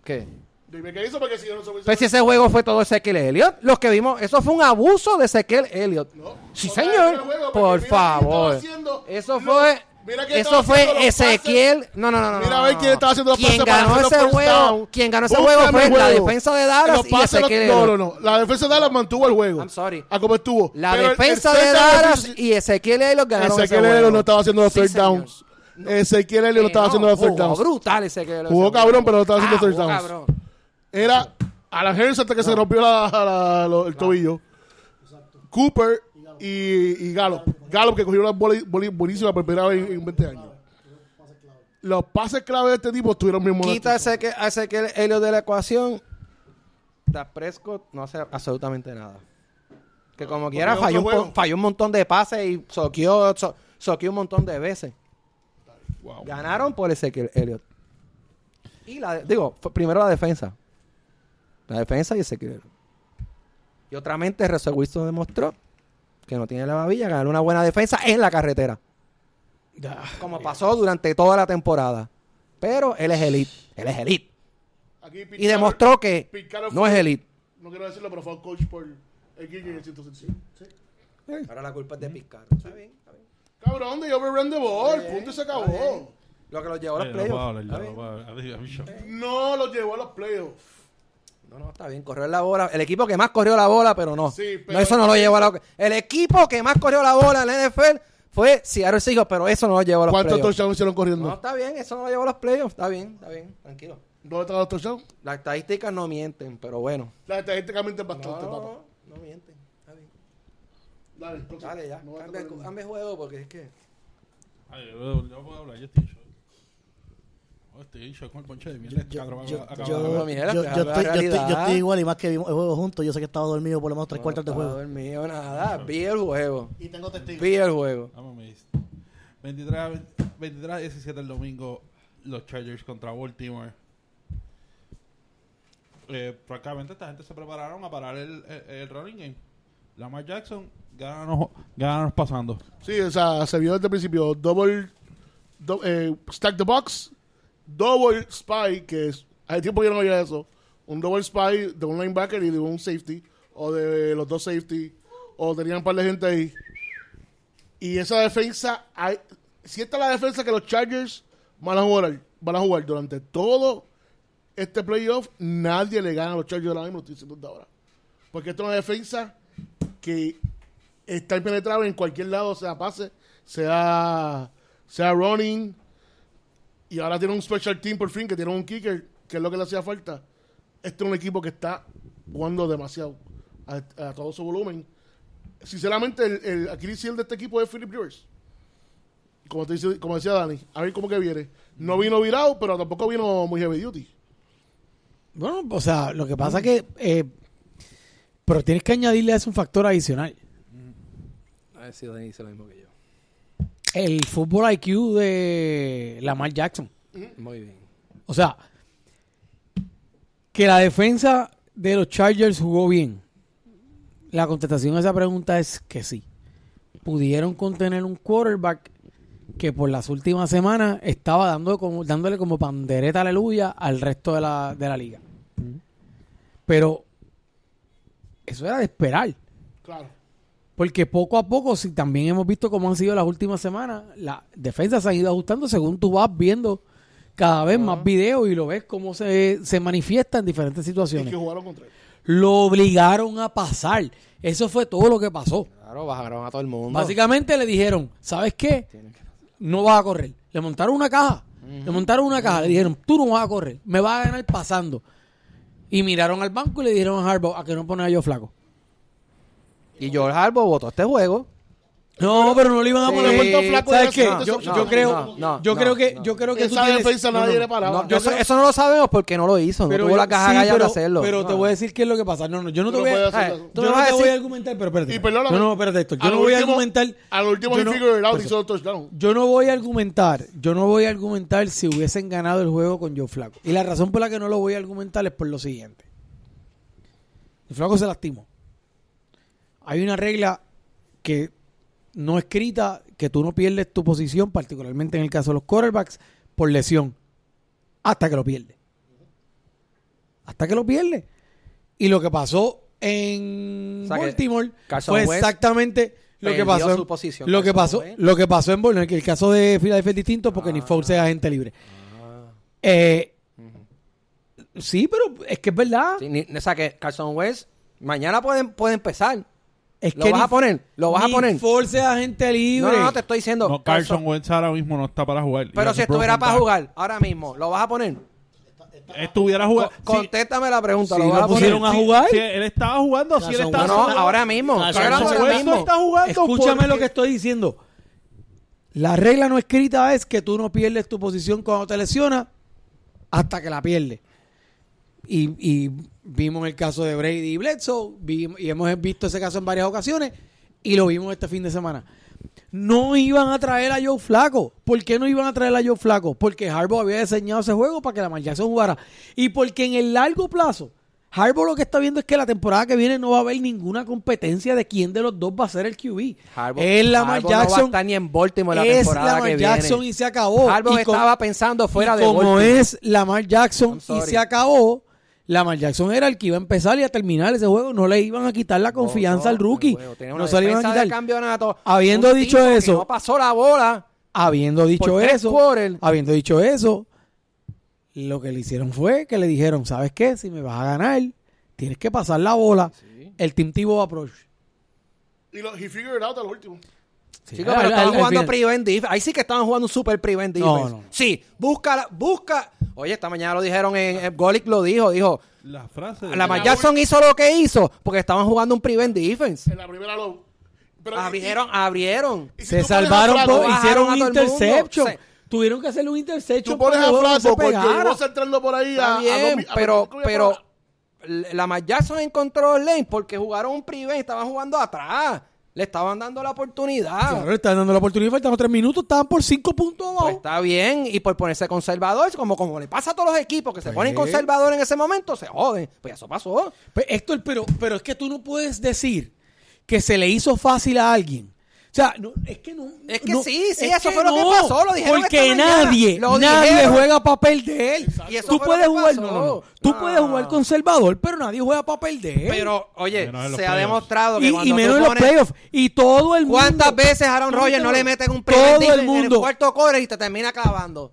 ¿Qué?
Dime qué hizo porque si yo no se
Pues si ese juego fue todo Ezequiel Elliott, los que vimos, eso fue un abuso de Ezequiel Elliott.
No.
Sí,
No,
señor.
juego,
Por
estaba
favor. Eso fue
mira
eso
estaba
fue Ezequiel. No, no, no, no.
Mira a ver quién estaba haciendo los pases para
ganó ese juego, quien ganó ese juego fue
el
la
juego.
defensa de Dallas y
pases los-
Ezequiel
No, no, no. La defensa de Dallas mantuvo el juego.
I'm sorry.
A como estuvo.
La
Pero
defensa
el
de Dallas y Ezequiel Elliott ganaron
Ezequiel
juego.
Elliott no estaba haciendo los
Sí,
third
señor.
downs. Ezequiel Elliott no estaba
Eh,
haciendo los third
jugó
downs.
brutal Ezequiel Elliott.
Jugó cabrón, pero no estaba haciendo
Ah,
third
jugó
downs. Era a la Harris hasta que se rompió la- la- lo- el tobillo. Cooper y, y Gallup. Gallup que cogió una bola, bola buenísima por primera vez en, en 20 años. Los pases clave de este tipo estuvieron bien
Quita a Ezequiel, a Ezequiel Elliott de la ecuación. Dak Prescott no hace absolutamente nada. Que como quiera falló un, falló un montón de pases y soqueó, so- soqueó un montón de veces. Ganaron por Ezequiel Elliott. Y la, de- digo, primero la defensa. La defensa y Ezequiel. Y otra mente, Russell Wilson demostró que no tiene la babilla, ganar una buena defensa en la carretera. Como pasó durante toda la temporada. Pero él es elite. Él es elite.
Aquí
Y demostró que no
fue-
es elite.
No quiero decirlo, pero fue un coach por el el 165. Sí.
Ahora la culpa es de Pizcarro. Está bien, está bien.
Cabrón, de overrun the ball. Punto y se acabó.
Lo que los llevó a los playoffs.
no
bien.
puedo hablar. A mí- a mí yo-
No lo llevó a los playoffs.
No, no, está bien. Corrió la bola. El equipo que más corrió la bola, pero no.
Sí, pero-
no, eso no lo llevó a la... El equipo que más corrió la bola en la NFL fue Seattle Seahawks, pero eso no lo llevó a los
¿Cuántos
playoffs.
touchdowns hicieron corriendo?
No, está bien. Eso no lo llevó a los playoffs. Está bien, está bien. Tranquilo.
¿Dónde están los touchdowns?
Las estadísticas no mienten, pero bueno.
Las estadísticas mienten
No,
bastante, papá.
no, no mienten. Está bien.
Dale, próximo.
Dale, ya.
No
Cambia, cambia juego porque es que...
Ay, yo, yo puedo hablar, yo estoy shock. Estoy shock con el ponche de mierda.
Yo, estoy, yo, igual y más que vimos el juego juntos. Yo sé que estaba dormido por lo menos tres cuartos del juego.
dormido, nada. Vi el juego.
Y tengo testigos.
Vi el juego.
Vamos, me dice. 23 a 20 23 a 17 el domingo, los Chargers contra Baltimore. Eh, francamente, esta gente se prepararon a parar el, el, el running game. Lamar Jackson, gánanos, gánanos pasando.
Sí, o sea, se vio desde el principio. Double, do- eh, stack the box, double spy, que es, hace tiempo yo no veía eso. Un double spy de un linebacker y de un safety, o de los dos safety, o tenían un par de gente ahí. Y esa defensa, hay, si esta es la defensa que los Chargers van a jugar, van a jugar durante todo este playoff, nadie le gana a los Chargers ahora mismo, lo estoy diciendo ahora. Porque esta es una defensa que está impenetrable en cualquier lado, sea pase, sea, sea running. Y ahora tiene un special team por fin, que tiene un kicker, que es lo que le hacía falta. Este es un equipo que está jugando demasiado a, a todo su volumen. Sinceramente, el, el heel de este equipo es Philip Rivers. Como, te dice- como decía Dani, a ver cómo que viene. No vino virado, pero tampoco vino muy heavy duty.
Bueno, o sea, lo que pasa es que... eh, pero tienes que añadirle a eso un factor adicional.
A ver si Dani dice lo mismo que yo.
El fútbol IQ de Lamar Jackson.
Muy bien.
O sea, que la defensa de los Chargers jugó bien. La contestación a esa pregunta es que sí. Pudieron contener un quarterback que por las últimas semanas estaba dando como, dándole como pandereta aleluya al resto de la, de la liga. Pero eso era de esperar.
Claro.
Porque poco a poco, si también hemos visto cómo han sido las últimas semanas, las defensas se han ido ajustando según tú vas viendo cada vez más videos y lo ves cómo se, se manifiesta en diferentes
Es
situaciones.
que jugaron contra él.
Lo obligaron a pasar. Eso fue todo lo que pasó.
Claro, bajaron a todo el mundo.
Básicamente le dijeron, ¿sabes qué? No vas a correr. Le montaron una caja. Le montaron una caja. Le dijeron, tú no vas a correr. Me vas a ganar pasando. Y miraron al banco y le dijeron a Harbaugh a que no pone a yo flaco.
Y George Harbaugh votó este juego.
No, pero no le iban a
Sí,
poner
puesto flaco
¿Sabes qué?
la-
Yo,
no,
yo creo,
no, no,
yo
no,
creo que,
no.
yo creo que
Esa
tienes-
defensa
no,
nadie
no.
le paraba.
No, eso, eso no lo sabemos porque no lo hizo. No tuvo
yo-
la caja
sí,
de
pero,
hacerlo.
pero te voy a decir qué es lo que pasa. No, no, yo no te voy a, yo no te voy a argumentar, pero espérate.
Y perdóname.
No, no, espérate, Héctor. Yo no voy a argumentar.
A lo último hizo dos touchdowns.
Yo no voy a argumentar, yo no voy a argumentar si hubiesen ganado el juego con Joe Flaco. Y la razón por la que no lo voy a argumentar es por lo siguiente. El Flaco se lastimó. Hay una regla que no escrita que tú no pierdes tu posición, particularmente en el caso de los quarterbacks, por lesión. Hasta que lo pierdes. Hasta que lo pierdes. Y lo que pasó en
O sea
Baltimore fue exactamente lo que pasó. en-
posición,
lo que pasó, lo que pasó en Baltimore, que el caso de Philadelphia es distinto porque ni Foles es agente libre. Eh, sí, pero es que es verdad.
Sí, ni- o sea que Carson Wentz mañana puede, puede empezar.
Es
¿Lo
que
vas
ni-
a poner? ¿Lo vas a poner?
Foles es agente
No,
libre.
no, no, te estoy diciendo.
No, Carson Wentz ahora mismo no está para jugar.
Pero si estuviera para jugar ahora mismo, ¿lo vas a poner?
Estuviera jugando.
Co- Contéstame la pregunta.
Sí,
¿Lo vas
lo
a poner?
pusieron a jugar.
Si él estaba jugando, si él estaba.
No, no, ahora mismo.
Carson
ahora
no
mismo.
está jugando.
Escúchame
porque-
lo que estoy diciendo. La regla no escrita es que tú no pierdes tu posición cuando te lesionas hasta que la pierdes. Y, y vimos el caso de Brady y Bledsoe, vi- y hemos visto ese caso en varias ocasiones, y lo vimos este fin de semana. No iban a traer a Joe Flaco. ¿Por qué no iban a traer a Joe Flaco? Porque Harbaugh había diseñado ese juego para que la Jackson jugara. Y porque en el largo plazo, Harbaugh lo que está viendo es que la temporada que viene no va a haber ninguna competencia de quién de los dos va a ser el QB.
Harbaugh-
es Lamar
Harbaugh no va a
Jackson.
estar ni en Baltimore la
es
temporada
Lamar
que
Jackson
viene.
y se acabó.
Harbaugh
Y con-
estaba pensando fuera
y
de
como
Baltimore.
es Lamar Jackson y se acabó, Lamar Jackson era el que iba a empezar y a terminar ese juego. No le iban a quitar la confianza
No,
al rookie.
bueno,
No se le iban a quitar.
campeonato.
Habiendo
Un
dicho
tipo que
eso-
no pasó la bola.
Habiendo dicho eso, habiendo dicho eso, lo que le hicieron fue que le dijeron, ¿sabes qué? Si me vas a ganar, tienes que pasar la bola. El Team Tivo approach.
Y lo, he figured out al último.
Chicos, pero estaban jugando prevent defense. Ahí sí que estaban jugando un super prevent
No,
defense.
no.
Sí, busca, la- busca. Oye, esta mañana lo dijeron en, en Golic lo dijo, dijo,
La frase. de-
Lamar Jackson hizo lo que hizo porque estaban jugando un prevent defense.
En la primera lo. pero-
Abrieron, abrieron.
y- y si
Se salvaron, hicieron un interception.
Se-
Tuvieron que hacerle un interception.
Tú pones a Flaco porque
pegara.
vos entrando por ahí a.
Está
a
bien,
dos- a-
pero,
a-
pero Lamar Jackson encontró el lane porque jugaron un prevent y estaban jugando atrás. Le estaban dando la oportunidad.
Claro, le estaban dando la oportunidad, faltaban tres minutos, estaban por cinco puntos abajo.
Pues está bien, y por ponerse conservador, como, como le pasa a todos los equipos que se
Pues.
ponen conservadores en ese momento, se joden. Pues eso pasó.
Pues, Héctor, pero, pero es que tú no puedes decir que se le hizo fácil a alguien. O sea, no, es que no.
Es que
no,
sí, sí,
es
eso fue lo que pasó, lo dijeron
Porque nadie,
Lo
nadie
dijeron.
juega perder.
Y eso
Tú puedes
que
jugar, no. Tú
No.
puedes jugar conservador, pero nadie juega para perder.
Pero, oye, se ha demostrado que
y,
cuando
y menos
tú
en los playoffs. Y todo el mundo.
¿Cuántas veces Aaron Rodgers no le meten un
Todo
prevent
el
defense en el
mundo.
cuarto core y te termina clavando?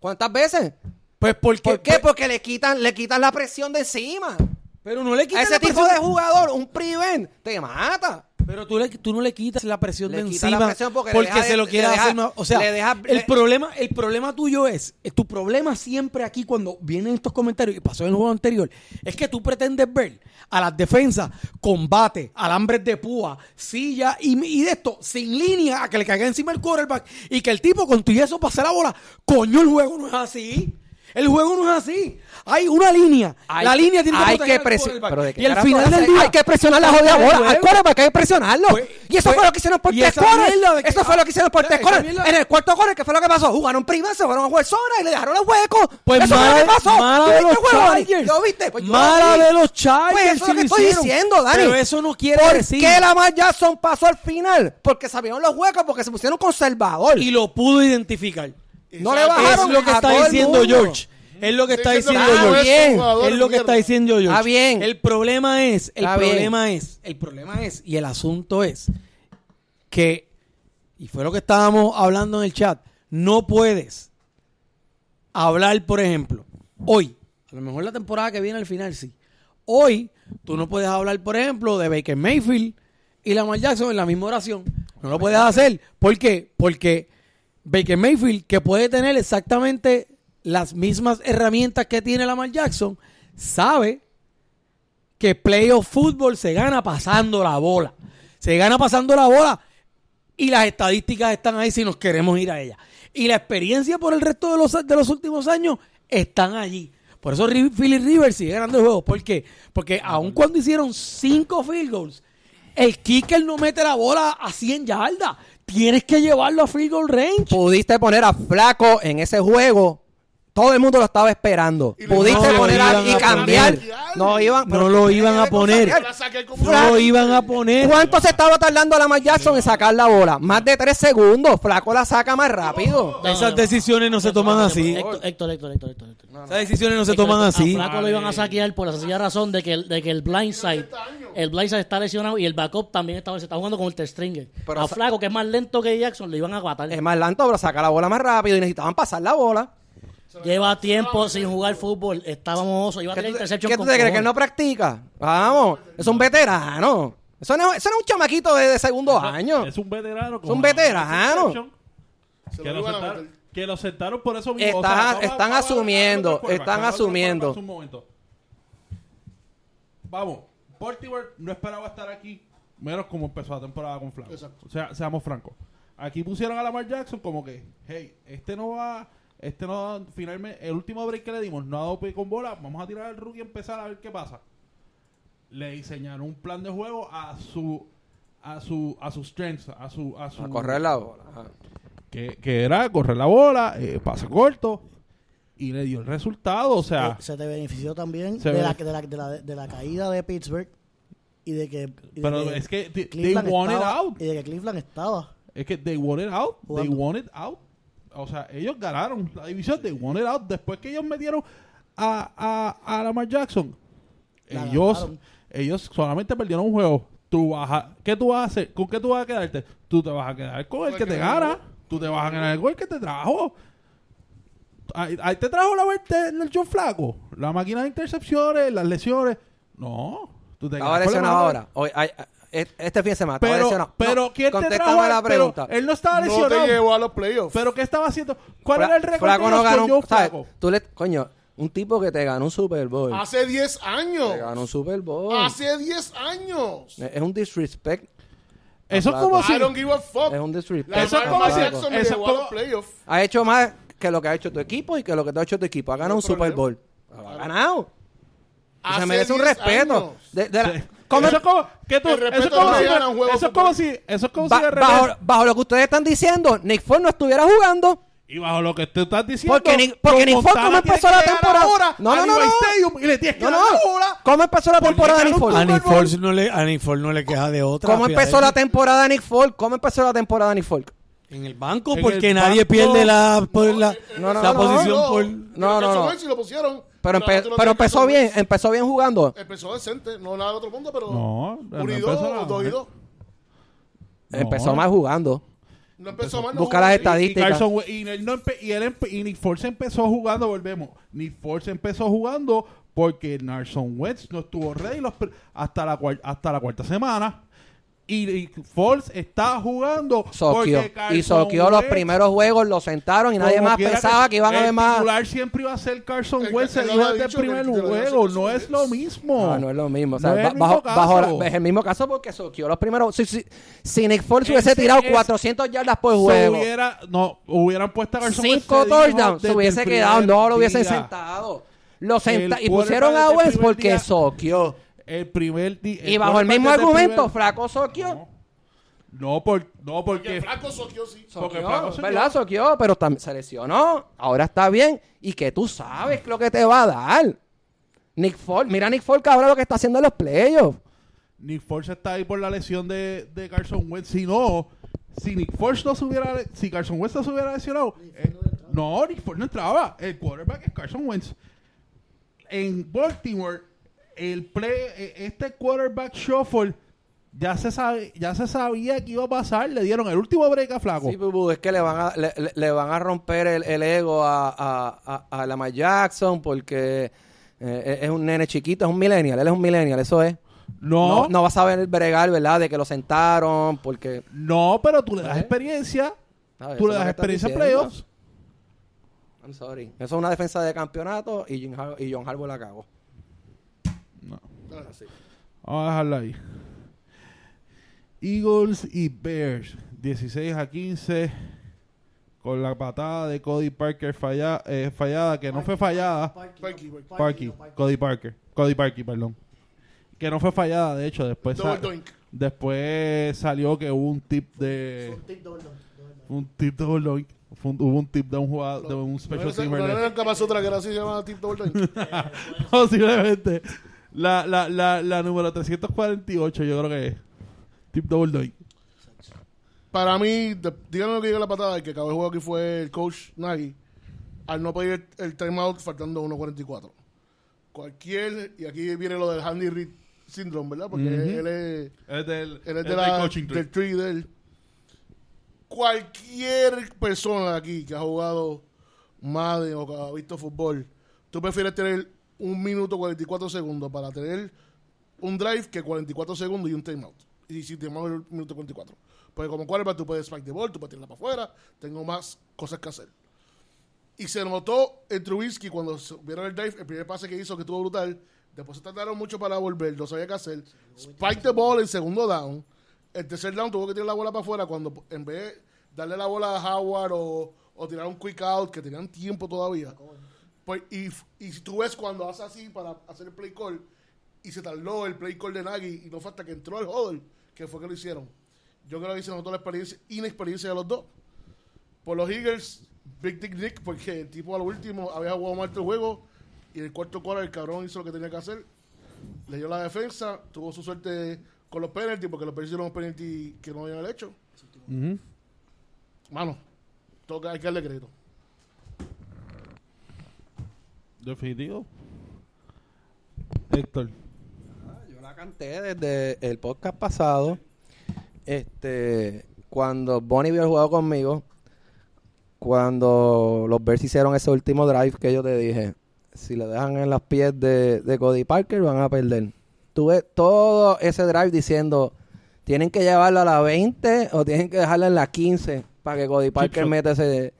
¿Cuántas veces?
Pues porque.
¿Por qué?
pues-
Porque le quitan, le quitan la presión de encima.
pero no le
A
quitas
ese
la
tipo
presión-
de jugador, un prevent, te mata.
Pero tú, le, tú no le quitas la presión
Le
de encima
la presión porque deja
se lo quiere
deja-
hacer más. O sea,
le deja-
el,
le-
problema, el problema tuyo es, tu problema siempre aquí cuando vienen estos comentarios, y pasó en el juego anterior, es que tú pretendes ver a las defensas combate, alambres de púa, silla y, y de esto, sin línea, a que le caiga encima el quarterback y que el tipo con tu y eso pase la bola. Coño, el juego no es así. El juego no es así. Hay una línea.
Hay-
la línea tiene que
hay que
al
presi-
quarterback.
pero ¿de qué
Y al final del día
hay que presionar la jodida
el
bola al quarterback, hay que presionarlo.
Pues-
y eso
pues-
fue lo que hicieron por tres quarters.
que-
Eso fue lo que hicieron por
esa
tres quarters. En el cuarto quarter, ¿qué fue lo que pasó? Jugaron privado, se fueron a jugar zona y le dejaron los huecos.
Pues
eso
mala,
fue lo que pasó.
mala
¿Tú
de los
el?
Chargers.
¿Lo viste? Pues
mala de los Chargers.
Pues eso es lo que estoy diciendo, Dani.
Pero eso no quiere
¿Por
decir.
qué Lamar Jackson pasó al final? Porque sabieron los huecos, porque se pusieron conservador.
Y lo pudo identificar.
No le bajaron
Es lo que está diciendo. George. Es lo que está diciendo George. Es lo que está diciendo George.
Está bien.
El problema es, el
Está bien.
problema es, el problema es, y el asunto es que, y fue lo que estábamos hablando en el chat, no puedes hablar, por ejemplo, hoy, a lo mejor la temporada que viene al final sí, hoy tú no puedes hablar, por ejemplo, de Baker Mayfield y Lamar Jackson en la misma oración. No lo puedes hacer. ¿Por qué? Porque Baker Mayfield, que puede tener exactamente las mismas herramientas que tiene Lamar Jackson, sabe que playoff fútbol se gana pasando la bola. Se gana pasando la bola. Y las estadísticas están ahí si nos queremos ir a ellas. Y la experiencia por el resto de los, de los últimos años están allí. Por eso Philly Rivers sigue ganando juegos. ¿Por qué? Porque aun cuando hicieron cinco field goals, el kicker no mete la bola a 100 yardas. Tienes que llevarlo a field goal range.
Pudiste poner a Flaco en ese juego. Todo el mundo lo estaba esperando.
Y
Pudiste
No
poner a, y
a
cambiar.
poner.
No iban,
No lo iban a poner. No lo iban a poner.
¿Cuánto se estaba tardando la Jackson en sacar la bola? Más de tres segundos. Flaco la saca más rápido.
No,
Esas decisiones no se toman así.
Héctor, Héctor, Héctor, Héctor, Héctor.
Esas decisiones no se toman
a
así.
Flaco lo iban a saquear por la sencilla razón de que, el- de que el blindside, el blindside está lesionado y el backup también está, se está jugando con el third stringer.
Pero
a Flaco, que es más lento que Jackson, le iban a aguatar.
Es más lento, pero saca la bola más rápido y necesitaban pasar la bola.
Lleva tiempo sin jugar fútbol. Estábamos oso. Iba a
¿Qué
tener
tú, qué te crees? ¿Que él no practica? Vamos, es un veterano. Eso no, eso no es un chamaquito de, de segundo año.
Es un veterano.
Es un veterano.
Se
Que
lo
sentaron, que lo sentaron por eso mismo.
Están-
vamos a-
están
vamos a-
asumiendo, están asumiendo.
Un momento. Vamos, Baltimore no esperaba estar aquí, menos como empezó la temporada con Flaco.
Exacto.
O sea, seamos francos. Aquí pusieron a Lamar Jackson como que, hey, este no va, este no, finalmente, el último break que le dimos no ha dado pie con bola, vamos a tirar al rookie y empezar a ver qué pasa. Le diseñaron un plan de juego a su, a su, a sus strengths, a su, a su,
A correr la bola. ajá.
que, que era correr la bola, eh, pase corto, y le dio el resultado, o sea,
Eh, se te benefició también de la, de, la, de, la, de la caída de Pittsburgh y de que, y de
pero
que
es que they, want it
estaba-
out,
y de que Cleveland estaba
es que they want it out, they want it out, o sea, ellos ganaron la división, they want it out, después que ellos metieron a, a, a Lamar Jackson,
La
ellos,
ganaron.
ellos solamente perdieron un juego, tú vas a, ¿qué tú vas a hacer? ¿Con qué tú vas a quedarte? Tú te vas a quedar con el que te gana, tú te vas a quedar con el que te trajo, Ahí, ahí te trajo la vuelta el John Flaco. La máquina de intercepciones, las lesiones. No. Tú te la
lesionado ahora. Hoy, ay, ay, este fin de semana.
Pero,
lesionado.
pero
No,
¿quién te
contéstame
trajo?
la
Pero
pregunta.
él no estaba
No
lesionado.
te llevó a los playoffs.
pero ¿qué estaba haciendo? ¿Cuál
Fla-
era el récord
Flaco no ganó. ¿sabes?
Flaco?
Tú le, coño, un tipo que te ganó un Super Bowl.
Hace 10 años.
Te ganó un Super Bowl.
Hace 10 años.
Es un disrespect.
Eso es como si...
I don't give a fuck.
Es un disrespect.
La
Eso es como si- eso es
llevó a los
como-
playoffs.
Ha hecho más que lo que ha hecho tu equipo y que lo que te ha hecho tu equipo. Ha ganado un
No
Super. Bowl. Ha ganado.
Hace
se merece un
10
respeto. De- de la-
Sí.
¿Cómo-
Eso es como... que tú- eso es como
no
si... Eso es como si... Eso es como
ba-
si de
bajo, bajo lo que ustedes están diciendo, Nick Ford no estuviera jugando.
Y bajo lo que tú estás diciendo...
Porque Nick- porque Nick Foles,
Montana
¿cómo empezó la temporada?
ahora
No, no,
a
no.
Stadium y le tienes que
No,
dar
no.
la.
¿Cómo empezó la temporada de Nick Foles?
A Nick. Foles no le, a Nick Foles no le queja de otra.
¿Cómo empezó la temporada de Nick Foles? ¿Cómo empezó la temporada de Nick Foles?
En el banco,
En
porque
el
nadie
banco.
pierde la, por la,
No, no,
la
no,
posición
no.
por...
No, no, no. Pero, empe-
no
pero empezó bien,
eso.
empezó bien jugando.
Empezó decente. No nada de otro mundo, pero.
No, no
uno y dos,
nada
dos y
mal.
dos.
No.
Empezó mal jugando.
No empezó mal. no
Busca las estadísticas.
Y, Carson y él no y él y Nick Foles empezó jugando, volvemos. Nick Foles empezó jugando porque Narson Wentz no estuvo ready los hasta la hasta la cuarta semana. Y, y Foles está jugando
Soquio. Y soquio los primeros juegos, lo sentaron y nadie
como
más pensaba que iban a
el
haber más.
titular siempre iba a ser Carson
El-
Wentz el primer
el ser
juego. No es lo mismo.
No, no es lo mismo. O sea,
No es el
bajo,
mismo
bajo la- es el mismo caso porque soquio los primeros. Si, si, si Nick
Ese
hubiese tirado
es-
400 yardas por juego,
hubiera, no, hubieran puesto a Carson Wentz.
cinco touchdowns, se
desde
hubiese
el
quedado,
primer
no lo hubiesen
día.
sentado. Lo senta
El
y pusieron a
desde el
Wentz
primer
porque soquio.
El primer día.
Y bajo el mismo argumento, flaco soquio.
No, no, por, no porque.
Que Flaco soqueó, sí.
porque
Soquio,
Flaco
¿verdad? Soquio, pero se lesionó. Ahora está bien. Y que tú sabes lo que te va a dar. Nick Ford, mira a Nick Ford, ahora lo que está haciendo en los playoffs.
Nick Foles está ahí por la lesión de, de Carson Wentz. Si no, si Nick Foles no se hubiera, si Carson Wentz no se hubiera lesionado, eh, no, Nick Foles no entraba. El quarterback es Carson Wentz. En Baltimore, el play, eh, este quarterback shuffle ya se sabe, ya se sabía que iba a pasar. Le dieron el último break a Flaco.
Sí, Bubu, es que le van a, le, van a romper el, el ego a, a, a, a Lamar Jackson porque eh, es un nene chiquito, es un millennial, él es un millennial, eso es.
no,
No, no va a saber bregar, ¿verdad? De que lo sentaron, porque...
no, pero tú le das
¿Eh?
experiencia. Tú le das experiencia en playoffs.
I'm sorry. Eso es una defensa de campeonato y Har- y John Harbaugh la cagó.
Vamos a dejarlo ahí. Eagles y Bears, 16 a 15, con la patada de Cody Parker falla- eh, fallada, que no fue fallada.
Parky, Parky.
Parky, Cody Parker, Cody Parky, perdón. Que no fue fallada, de hecho, después, después salió que hubo un tip de... Un tip. Fue un- hubo un tip de un jugador, de un special teamer.
no que era así se llamaba Tip Doink. (laughs)
Posiblemente. La, la, la, la número 348, yo creo que es. Tip double doink.
Para mí, de- díganme lo que diga la patada, el que acabó el juego aquí fue el coach Nagy, al no pedir el, el timeout faltando 1.44. Cualquier, y aquí viene lo del Handy Reid Syndrome, ¿verdad? Porque él es,
Es del,
él es
es
de la,
coaching
del tree. Cualquier persona aquí que ha jugado Madden o que ha visto fútbol, tú prefieres tener un minuto 44 segundos para tener un drive que 44 segundos y un timeout. Y si te el minuto 44. Porque como quarterback tú puedes spike the ball, tú puedes tirarla para afuera, tengo más cosas que hacer. Y se notó en Trubisky cuando vieron el drive, el primer pase que hizo que estuvo brutal. Después se tardaron mucho para volver, no sabía qué hacer. Spike the ball en segundo down. El tercer down tuvo que tirar la bola para afuera cuando en vez de darle la bola a Howard o tirar un quick out, que tenían tiempo todavía. Pues, y, y si tú ves cuando hace así para hacer el play call y se tardó el play call de Nagy y no fue hasta que entró el huddle que fue que lo hicieron. Yo creo que se notó la experiencia, inexperiencia de los dos. Por los Eagles, Big Dick Nick, porque el tipo al último había jugado mal el juego y en el cuarto quarter el cabrón hizo lo que tenía que hacer. Le dio la defensa, tuvo su suerte con los penalties, porque los Bears hicieron un penalty que no habían hecho. Mano, toca, hay que darle crédito.
Definitivo. Héctor.
Yo la canté desde el podcast pasado. Este, cuando Bonnie había jugado conmigo, cuando los Bears hicieron ese último drive que yo te dije, si le dejan en las pies de, de Cody Parker, van a perder. Tuve todo ese drive diciendo, tienen que llevarlo a la 20 o tienen que dejarla en la 15 para que Cody Parker meta ese,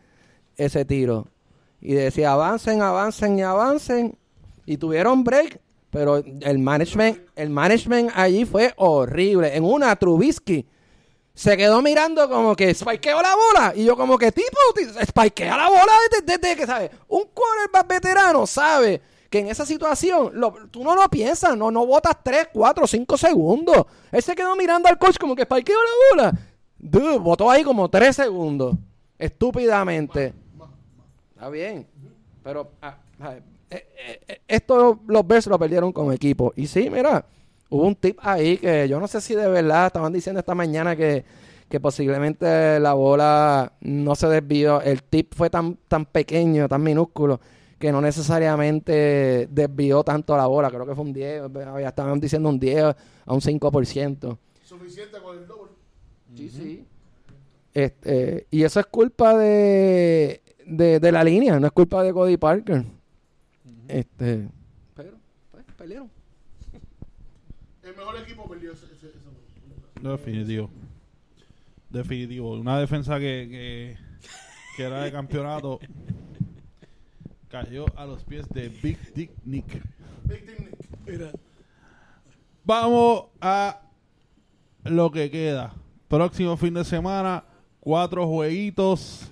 ese tiro. Y decía, avancen, avancen y avancen. Y tuvieron break, pero el management, el management allí fue horrible. En una, Trubisky se quedó mirando como que spikeó la bola. Y yo como que, tipo, ti- spikea la bola desde, desde que, ¿sabes? Un quarterback veterano sabe que en esa situación lo- tú no lo piensas, no, no botas 3, 4, 5 segundos. Él se quedó mirando al coach como que spikeó la bola. Dude, botó ahí como 3 segundos. Estúpidamente. Está bien. Pero ah, ah, eh, eh, eh, esto los Bears lo perdieron como equipo. Y sí, mira, hubo un tip ahí que yo no sé si de verdad estaban diciendo esta mañana que, que posiblemente la bola no se desvió. El tip fue tan, tan pequeño, tan minúsculo, que no necesariamente desvió tanto la bola. Creo que fue un 10, ya estaban diciendo un 10 a un 5%.
Suficiente con el doble.
Sí, sí. Este, y eso es culpa de, de, de la línea, no es culpa de Cody Parker. Este, pero, pues, perdieron.
El mejor equipo perdió ese, ese, ese juego.
Definitivo. Definitivo. Una defensa que, que, que era de campeonato cayó a los pies de Big Dick Nick.
Big Team Nick.
Vamos a lo que queda. Próximo fin de semana, cuatro jueguitos.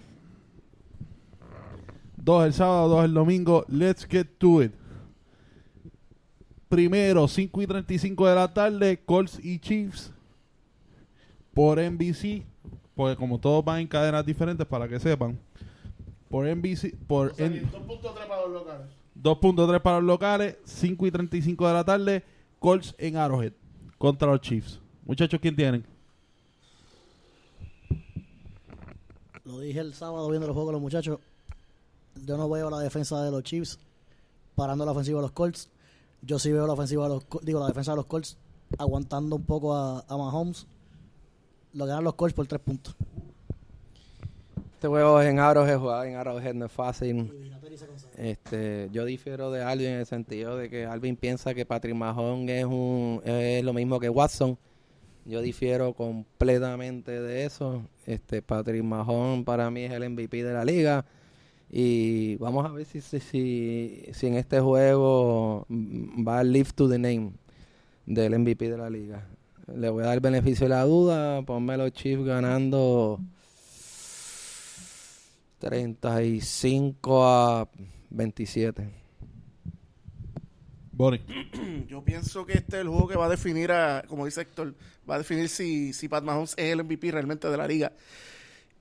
Dos el sábado, dos el domingo. Let's get to it. Primero, 5 y 35 de la tarde, Colts y Chiefs. Por NBC. Porque como todos van en cadenas diferentes, para que sepan. Por NBC. Por
O sea,
N-
2.3 para los locales.
2.3 para los locales, 5 y 35 de la tarde, Colts en Arrowhead contra los Chiefs. Muchachos, ¿quién tienen?
Lo dije el sábado viendo los juegos de los muchachos. Yo no veo la defensa de los Chiefs parando la ofensiva de los Colts. Yo sí veo la ofensiva de los digo la defensa de los Colts aguantando un poco a, a Mahomes. Lo ganan los Colts por tres puntos.
Este juego en Arrowhead, jugar en Arrowhead no es fácil. Este, yo difiero de Alvin en el sentido de que Alvin piensa que Patrick Mahomes es un es lo mismo que Watson. Yo difiero completamente de eso. Este Patrick Mahomes para mí es el MVP de la liga y vamos a ver si si, si, si en este juego mm, va a live to the name del MVP de la liga. Le voy a dar el beneficio de la duda. Ponme los Chiefs ganando 35 a 27.
Bonnie. (clears throat)
Yo pienso que este es el juego que va a definir, a, como dice Héctor, va a definir si, si Pat Mahomes es el MVP realmente de la liga.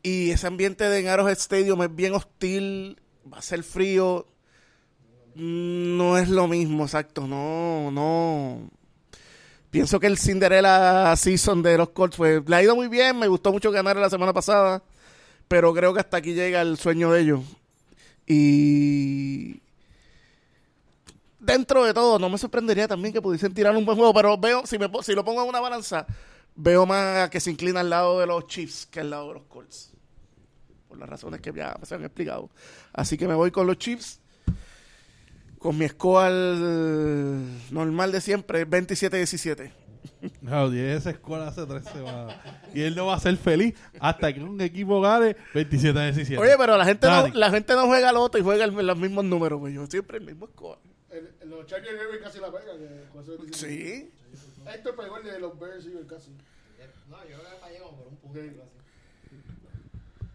Y ese ambiente de Arrowhead Stadium es bien hostil, va a ser frío. No es lo mismo, exacto. No, no. Pienso que el Cinderella Season de los Colts fue, le ha ido muy bien. Me gustó mucho ganar la semana pasada. Pero creo que hasta aquí llega el sueño de ellos. Y dentro de todo, no me sorprendería también que pudiesen tirar un buen juego, pero veo, si, me, si lo pongo en una balanza, veo más que se inclina al lado de los Chiefs que al lado de los Colts. Por las razones que ya se han explicado. Así que me voy con los Chiefs. Con mi score normal de siempre, 27-17.
Claro, tiene esa escuela hace tres semanas. Y él no va a ser feliz hasta que un equipo gane 27 a 17.
Oye, pero la gente, no, la gente no juega loto y juega el- los mismos números. pues Yo siempre el mismo score.
El, el- los Chargers casi la pega. Que, con eso dice-
Sí.
Héctor pegó el de los Bears y el casi.
No, yo creo que fallamos por un punto.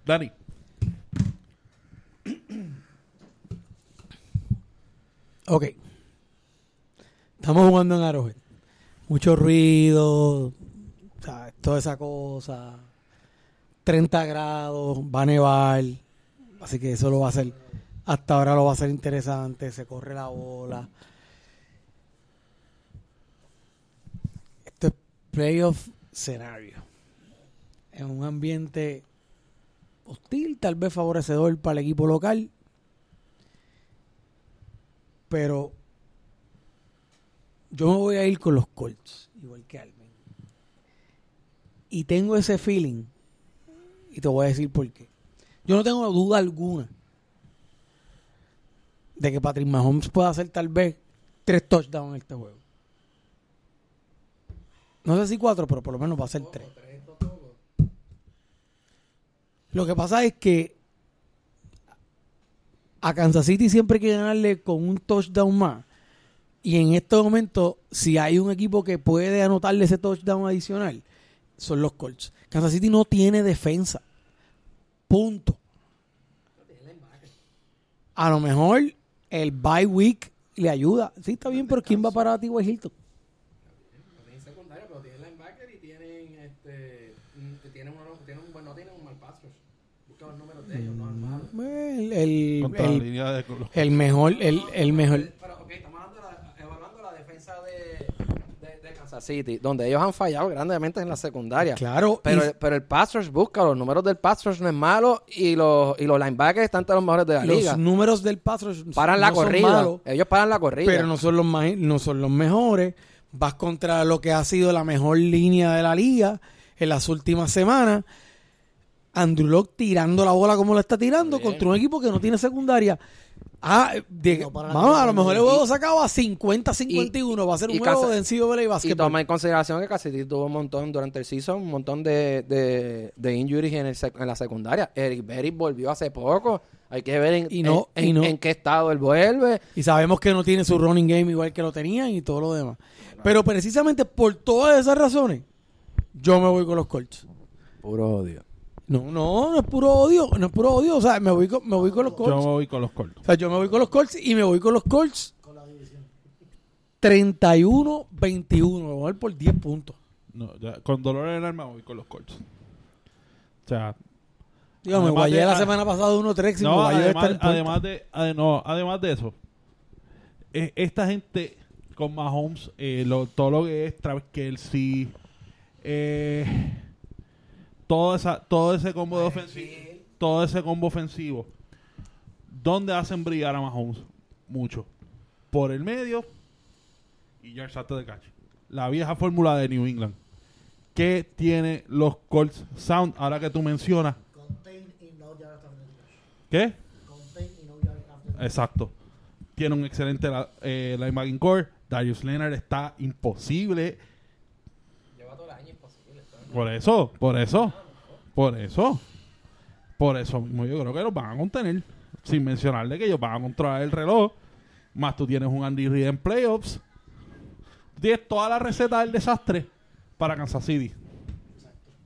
Dani.
Ok. Estamos jugando en Arrowhead. Mucho ruido, toda esa cosa. 30 grados, va a nevar. Así que eso lo va a hacer. Hasta ahora lo va a hacer interesante. Se corre la bola. Esto es playoff scenario. En un ambiente hostil, tal vez favorecedor para el equipo local. Pero yo me voy a ir con los Colts, igual que Alvin. Y tengo ese feeling, y te voy a decir por qué. Yo no tengo duda alguna de que Patrick Mahomes pueda hacer tal vez tres touchdowns en este juego. No sé si cuatro, pero por lo menos va a ser tres. Lo que pasa es que a Kansas City siempre hay que ganarle con un touchdown más. Y en este momento, si hay un equipo que puede anotarle ese touchdown adicional, son los Colts. Kansas City no tiene defensa. Punto. A lo mejor el bye week le ayuda. Sí, está bien, pero ¿quién va para ti, Hilton?
Tienen secundaria, pero tienen linebacker y tienen este tienen uno, tienen un, no tienen un mal pass rush. Busca los números de ellos, no es malo.
El, el- el-
línea de los-
el mejor, el, el mejor.
Pero, ok, estamos hablando de la, evaluando la defensa de, de, de Kansas City, donde ellos han fallado grandemente en la secundaria.
Claro,
Pero,
y-
el- pero el pass rush busca, los números del pass rush no es malo y los, y los linebackers están entre los mejores de la liga.
los números del pass rush
Paran la
no son
corrida.
malos,
Ellos paran la corrida.
pero no son los más, no son los mejores. Vas contra lo que ha sido la mejor línea de la liga en las últimas semanas. Andrew Locke tirando la bola como la está tirando
Bien.
contra un equipo que no tiene secundaria. Ah, de-
No
vamos, a lo mejor el juego se acaba 50-51. Va a ser un
y
juego de NCAA
Y
básquetbol.
toma en consideración que Cassidy tuvo un montón durante el season, un montón de, de, de injuries en, el sec- en la secundaria. Eric Berry volvió hace poco. Hay que ver en,
Y no-
en,
y
en-
no-
en qué estado él vuelve.
Y sabemos que no tiene su running game igual que lo tenían y todo lo demás. Pero precisamente por todas esas razones, yo me voy con los Colts.
Puro odio.
No, no, no es puro odio, no es puro odio. O sea, me voy con, me voy con los
Yo
Colts.
me voy con los Colts.
O sea, yo me voy con los Colts y me voy con los Colts 31-21. Me voy por 10 puntos.
No, ya, con dolor en el alma me voy con los Colts. O sea,
Digo, me guayé la semana pasada 1-3 y me
no,
esta
además,
en puerta.
además de, no, además de eso, eh, esta gente con Mahomes, eh, lo, todo lo que es Travis Kelsey, eh, todo, esa, todo ese combo de ofensivo, todo ese combo ofensivo, ¿dónde hacen brillar a Mahomes? Mucho. Por el medio y yards after the catch. La vieja fórmula de New England. ¿Qué tiene los Colts Sound? Ahora que tú mencionas.
Contain y no.
¿Qué?
Contain y no.
Exacto. Tiene un excelente la- eh, linebacking core. Darius Leonard está imposible.
Lleva todo el año imposible.
Por eso, por eso, por eso. Por eso mismo yo creo que los van a contener. Sin mencionarle que ellos van a controlar el reloj. Más tú tienes un Andy Reid en playoffs. Tienes toda la receta del desastre para Kansas City.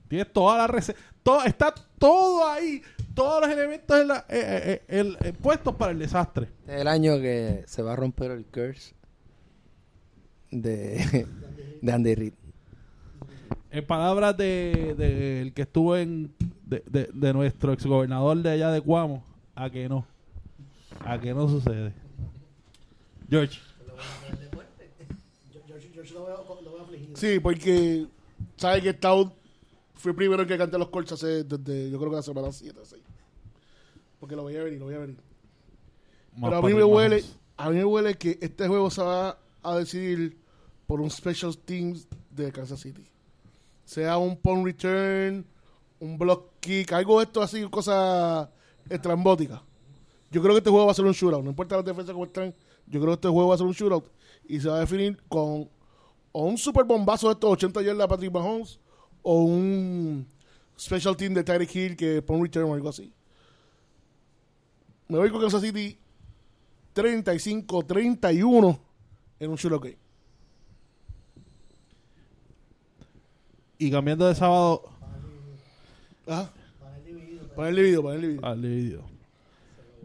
Tienes toda la receta, todo, está todo ahí, todos los elementos eh, eh, eh, puestos para el desastre.
Este es el año que se va a romper el curse de, (laughs) de Andy Reid.
En palabras de, de el que estuvo en de, de, de nuestro exgobernador de allá de Cuamo, a que no, a que no sucede. George,
Sí, porque sabe que Stout fue primero en que canté los Colts hace desde, yo creo que la semana 7 6. Porque lo voy a venir, lo voy a venir.
más
Pero a mí me huele, a mí me huele que este juego se va a decidir por un special teams de Kansas City. Sea un punt return, un block kick, algo de esto así, cosa estrambótica. Yo creo que este juego va a ser un shootout. No importa las defensas como están, yo creo que este juego va a ser un shootout. Y se va a definir con o un super bombazo de estos 80 yardas de Patrick Mahomes o un special team de Tyreek Hill que punt return o algo así. Me voy con Kansas City 35-31 en un shootout game.
Y cambiando de sábado
Ajá. Para el dividido, para el dividido.
al vídeo.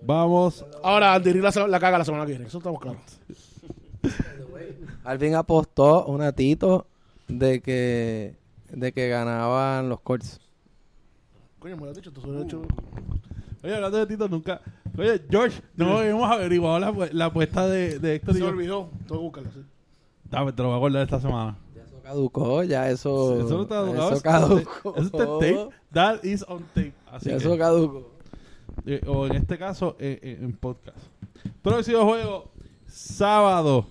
Vamos,
Ahora, Andy Reid la, la caga la semana que viene. Eso estamos claros.
Alvin apostó un atito de que de que ganaban los Colts.
Coño, me lo has dicho. Tú has hecho...
oye, hablando de Tito, nunca. Oye, George, no hemos averiguado la, la apuesta de, de Héctor
Se
y
me
yo.
olvidó. Tengo que buscarla, sí.
Dame, te lo voy a acordar esta semana.
Eso caducó, ya eso
Eso no está caducado,
eso
eso
caducó.
Eso está en tape. That is on tape. Así
Ya
que-
eso caducó.
Eh, o en este caso eh, eh, en podcast. Próximo juego, sábado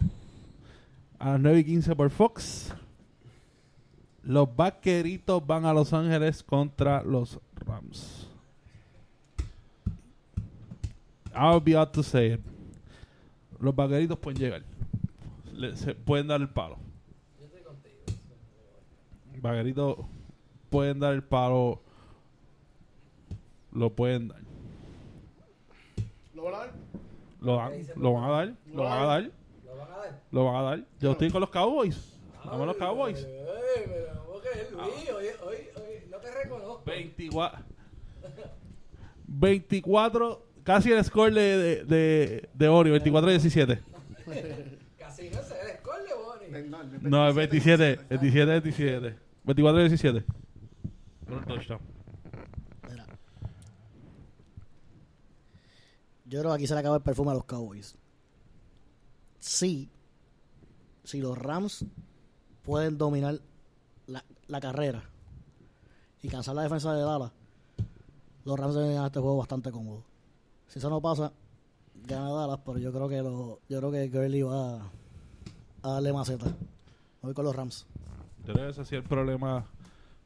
a las 9 y 15 por Fox. Los vaqueritos van a Los Ángeles contra los Rams. I'll be out to say it. Los vaqueritos pueden llegar. Le- se pueden dar el palo. Vaqueritos pueden dar el palo. Lo pueden dar.
¿Lo van a dar?
Lo, dan- lo van a dar, lo van a dar, lo van a dar. Yo estoy con los Cowboys. Vamos a los Cowboys.
no te reconozco.
24, 24 casi el score de, de, de, de Ori, 24-17. (laughs)
Casi no sé el score de Bonnie.
No, es 27, 27, 27. 24-17. Un touchdown.
Mira. Yo creo que aquí se le acaba el perfume a los Cowboys. Sí, si los Rams pueden dominar la, la carrera y cansar la defensa de Dallas, los Rams deben ganar este juego bastante cómodo. Si eso no pasa, gana Dallas, pero yo creo que lo, yo creo que Gurley va a, a darle maceta. Voy con los Rams.
Yo creo que ese ha sido el problema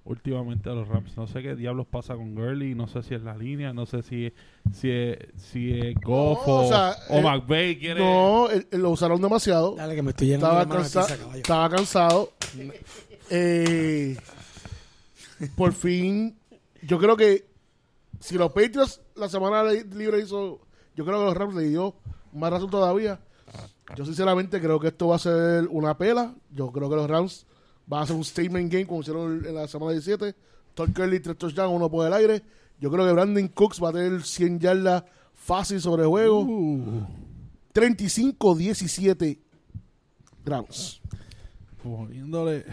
últimamente a los Rams. No sé qué diablos pasa con Gurley, no sé si es la línea, no sé si si es, si es Goff
No,
o,
o sea,
o
eh,
McVay quiere...
No, lo usaron demasiado.
Dale, que me estoy llenando
Estaba,
de
cansa- estaba cansado. (laughs) Eh, por fin, yo creo que si los Patriots la semana li- libre hizo, yo creo que los Rams le dio más razón todavía. Yo sinceramente creo que esto va a ser una pela. Yo creo que los Rams van a hacer un statement game como hicieron en la semana 17. Todd Curley, tres touchdowns, uno por el aire. Yo creo que Brandon Cooks va a tener 100 yardas fácil sobre juego. 35-17 Rams.
Poniéndole...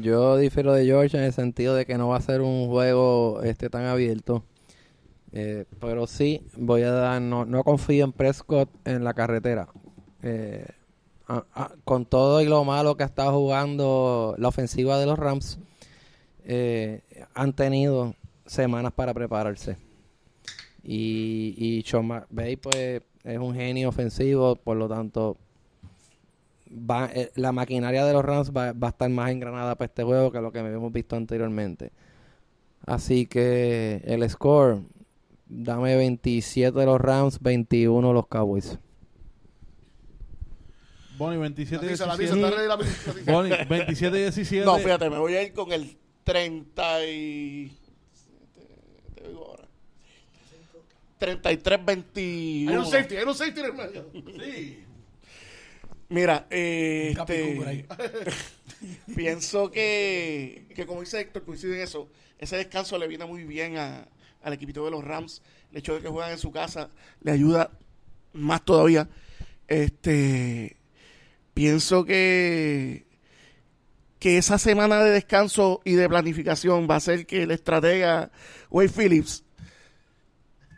Yo difiero de George en el sentido de que no va a ser un juego este tan abierto. Eh, pero sí, voy a dar, no, no confío en Prescott en la carretera. Eh, a- a- con todo y lo malo que ha estado jugando la ofensiva de los Rams, eh, han tenido semanas para prepararse. Y, y Sean McVay, pues, es un genio ofensivo, por lo tanto, va, eh, la maquinaria de los Rams va, a estar más engranada para este juego que lo que hemos visto anteriormente. Así que el score, dame 27 de los Rams, 21 los Cowboys.
Bonnie 27
La tiza, la tiza,
17.
está ready la tiza, la tiza.
Bonnie 27 17.
No, fíjate, me voy a ir con el 30 y... Te, digo ahora. 33-21.
Hay un safety, hay un safety en el medio.
Mira, eh, este, (laughs) pienso que, que como dice Héctor, coincide en eso. Ese descanso le viene muy bien a- al equipito de los Rams. El hecho de que juegan en su casa le ayuda más todavía. Este, pienso que que esa semana de descanso y de planificación va a ser que el estratega Wade Phillips,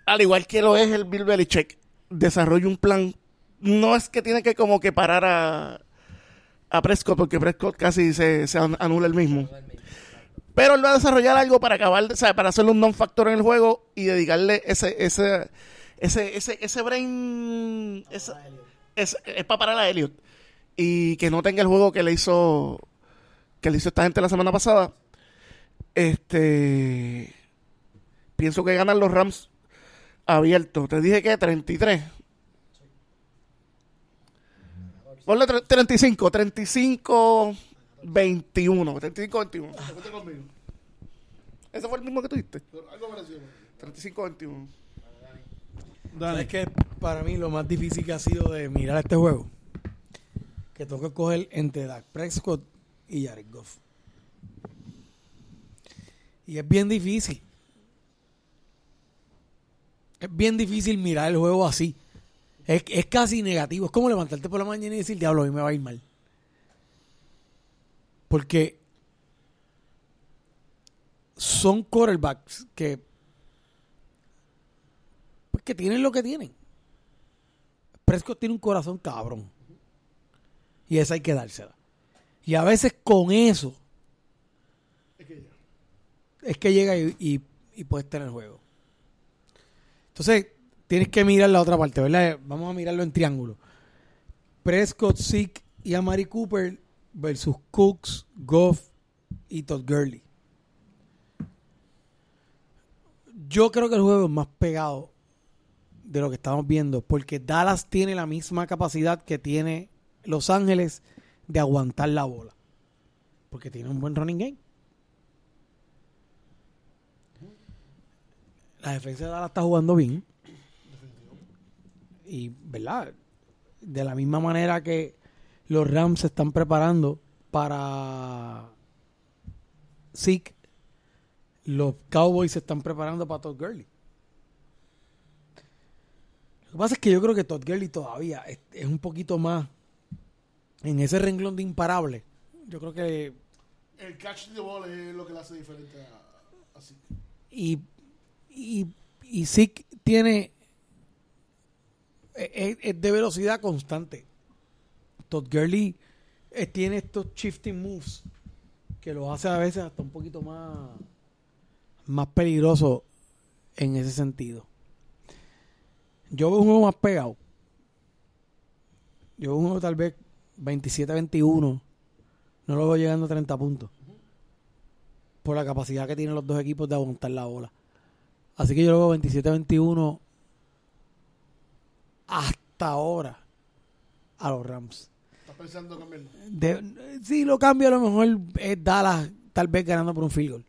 al igual que lo es el Bill Belichick, desarrolle un plan. No es que tiene que como que parar a, a Prescott, porque Prescott casi se, se an- anula el mismo. Pero él va a desarrollar algo para acabar, o sea, para hacerle un non-factor en el juego y dedicarle ese, ese, ese, ese, ese brain, ese- es, es para parar a Elliot. Y que no tenga el juego que le hizo, que le hizo esta gente la semana pasada. Este, pienso que ganan los Rams abiertos. Te dije que 33. Ponle tre- 35, 35, 21. 35, 21.
Vete conmigo.
Ese fue el mismo que tuviste.
Algo parecido.
35, 21.
Dani.
¿Sabes qué? Para mí lo más difícil que ha sido de mirar este juego, que tengo que escoger entre Dak Prescott y Jared Goff. Y es bien difícil. Es bien difícil mirar el juego así. Es, es casi negativo. Es como levantarte por la mañana y decir, diablo, hoy me va a ir mal. Porque son quarterbacks que pues que tienen lo que tienen. Prescott tiene un corazón cabrón. Y esa hay que dársela. Y a veces con eso
Es que
llega y, y, y puedes tener juego. Entonces, tienes que mirar la otra parte, ¿verdad? Vamos a mirarlo en triángulo. Prescott, Zeke y Amari Cooper versus Cooks, Goff y Todd Gurley. Yo creo que el juego es más pegado de lo que estamos viendo, porque Dallas tiene la misma capacidad que tiene Los Ángeles de aguantar la bola, porque tiene un buen running game. La defensa de Dallas está jugando bien. Y, ¿verdad? De la misma manera que los Rams se están preparando para Zeke, los Cowboys se están preparando para Todd Gurley. Lo que pasa es que yo creo que Todd Gurley todavía es, es un poquito más en ese renglón de imparable. Yo creo que
El catch the ball es lo que le hace diferente a, así.
y, y, y Zeke tiene es, es de velocidad constante. Todd Gurley eh, tiene estos shifting moves que lo hace a veces hasta un poquito más más peligroso en ese sentido. Yo veo un juego más pegado. Yo veo un juego tal vez 27-21. No lo veo llegando a 30 puntos. Por la capacidad que tienen los dos equipos de aguantar la bola. Así que yo lo veo 27-21 hasta ahora a los Rams.
¿Estás pensando en cambiarlo?
De, si lo cambio, a lo mejor es Dallas, tal vez ganando por un field goal.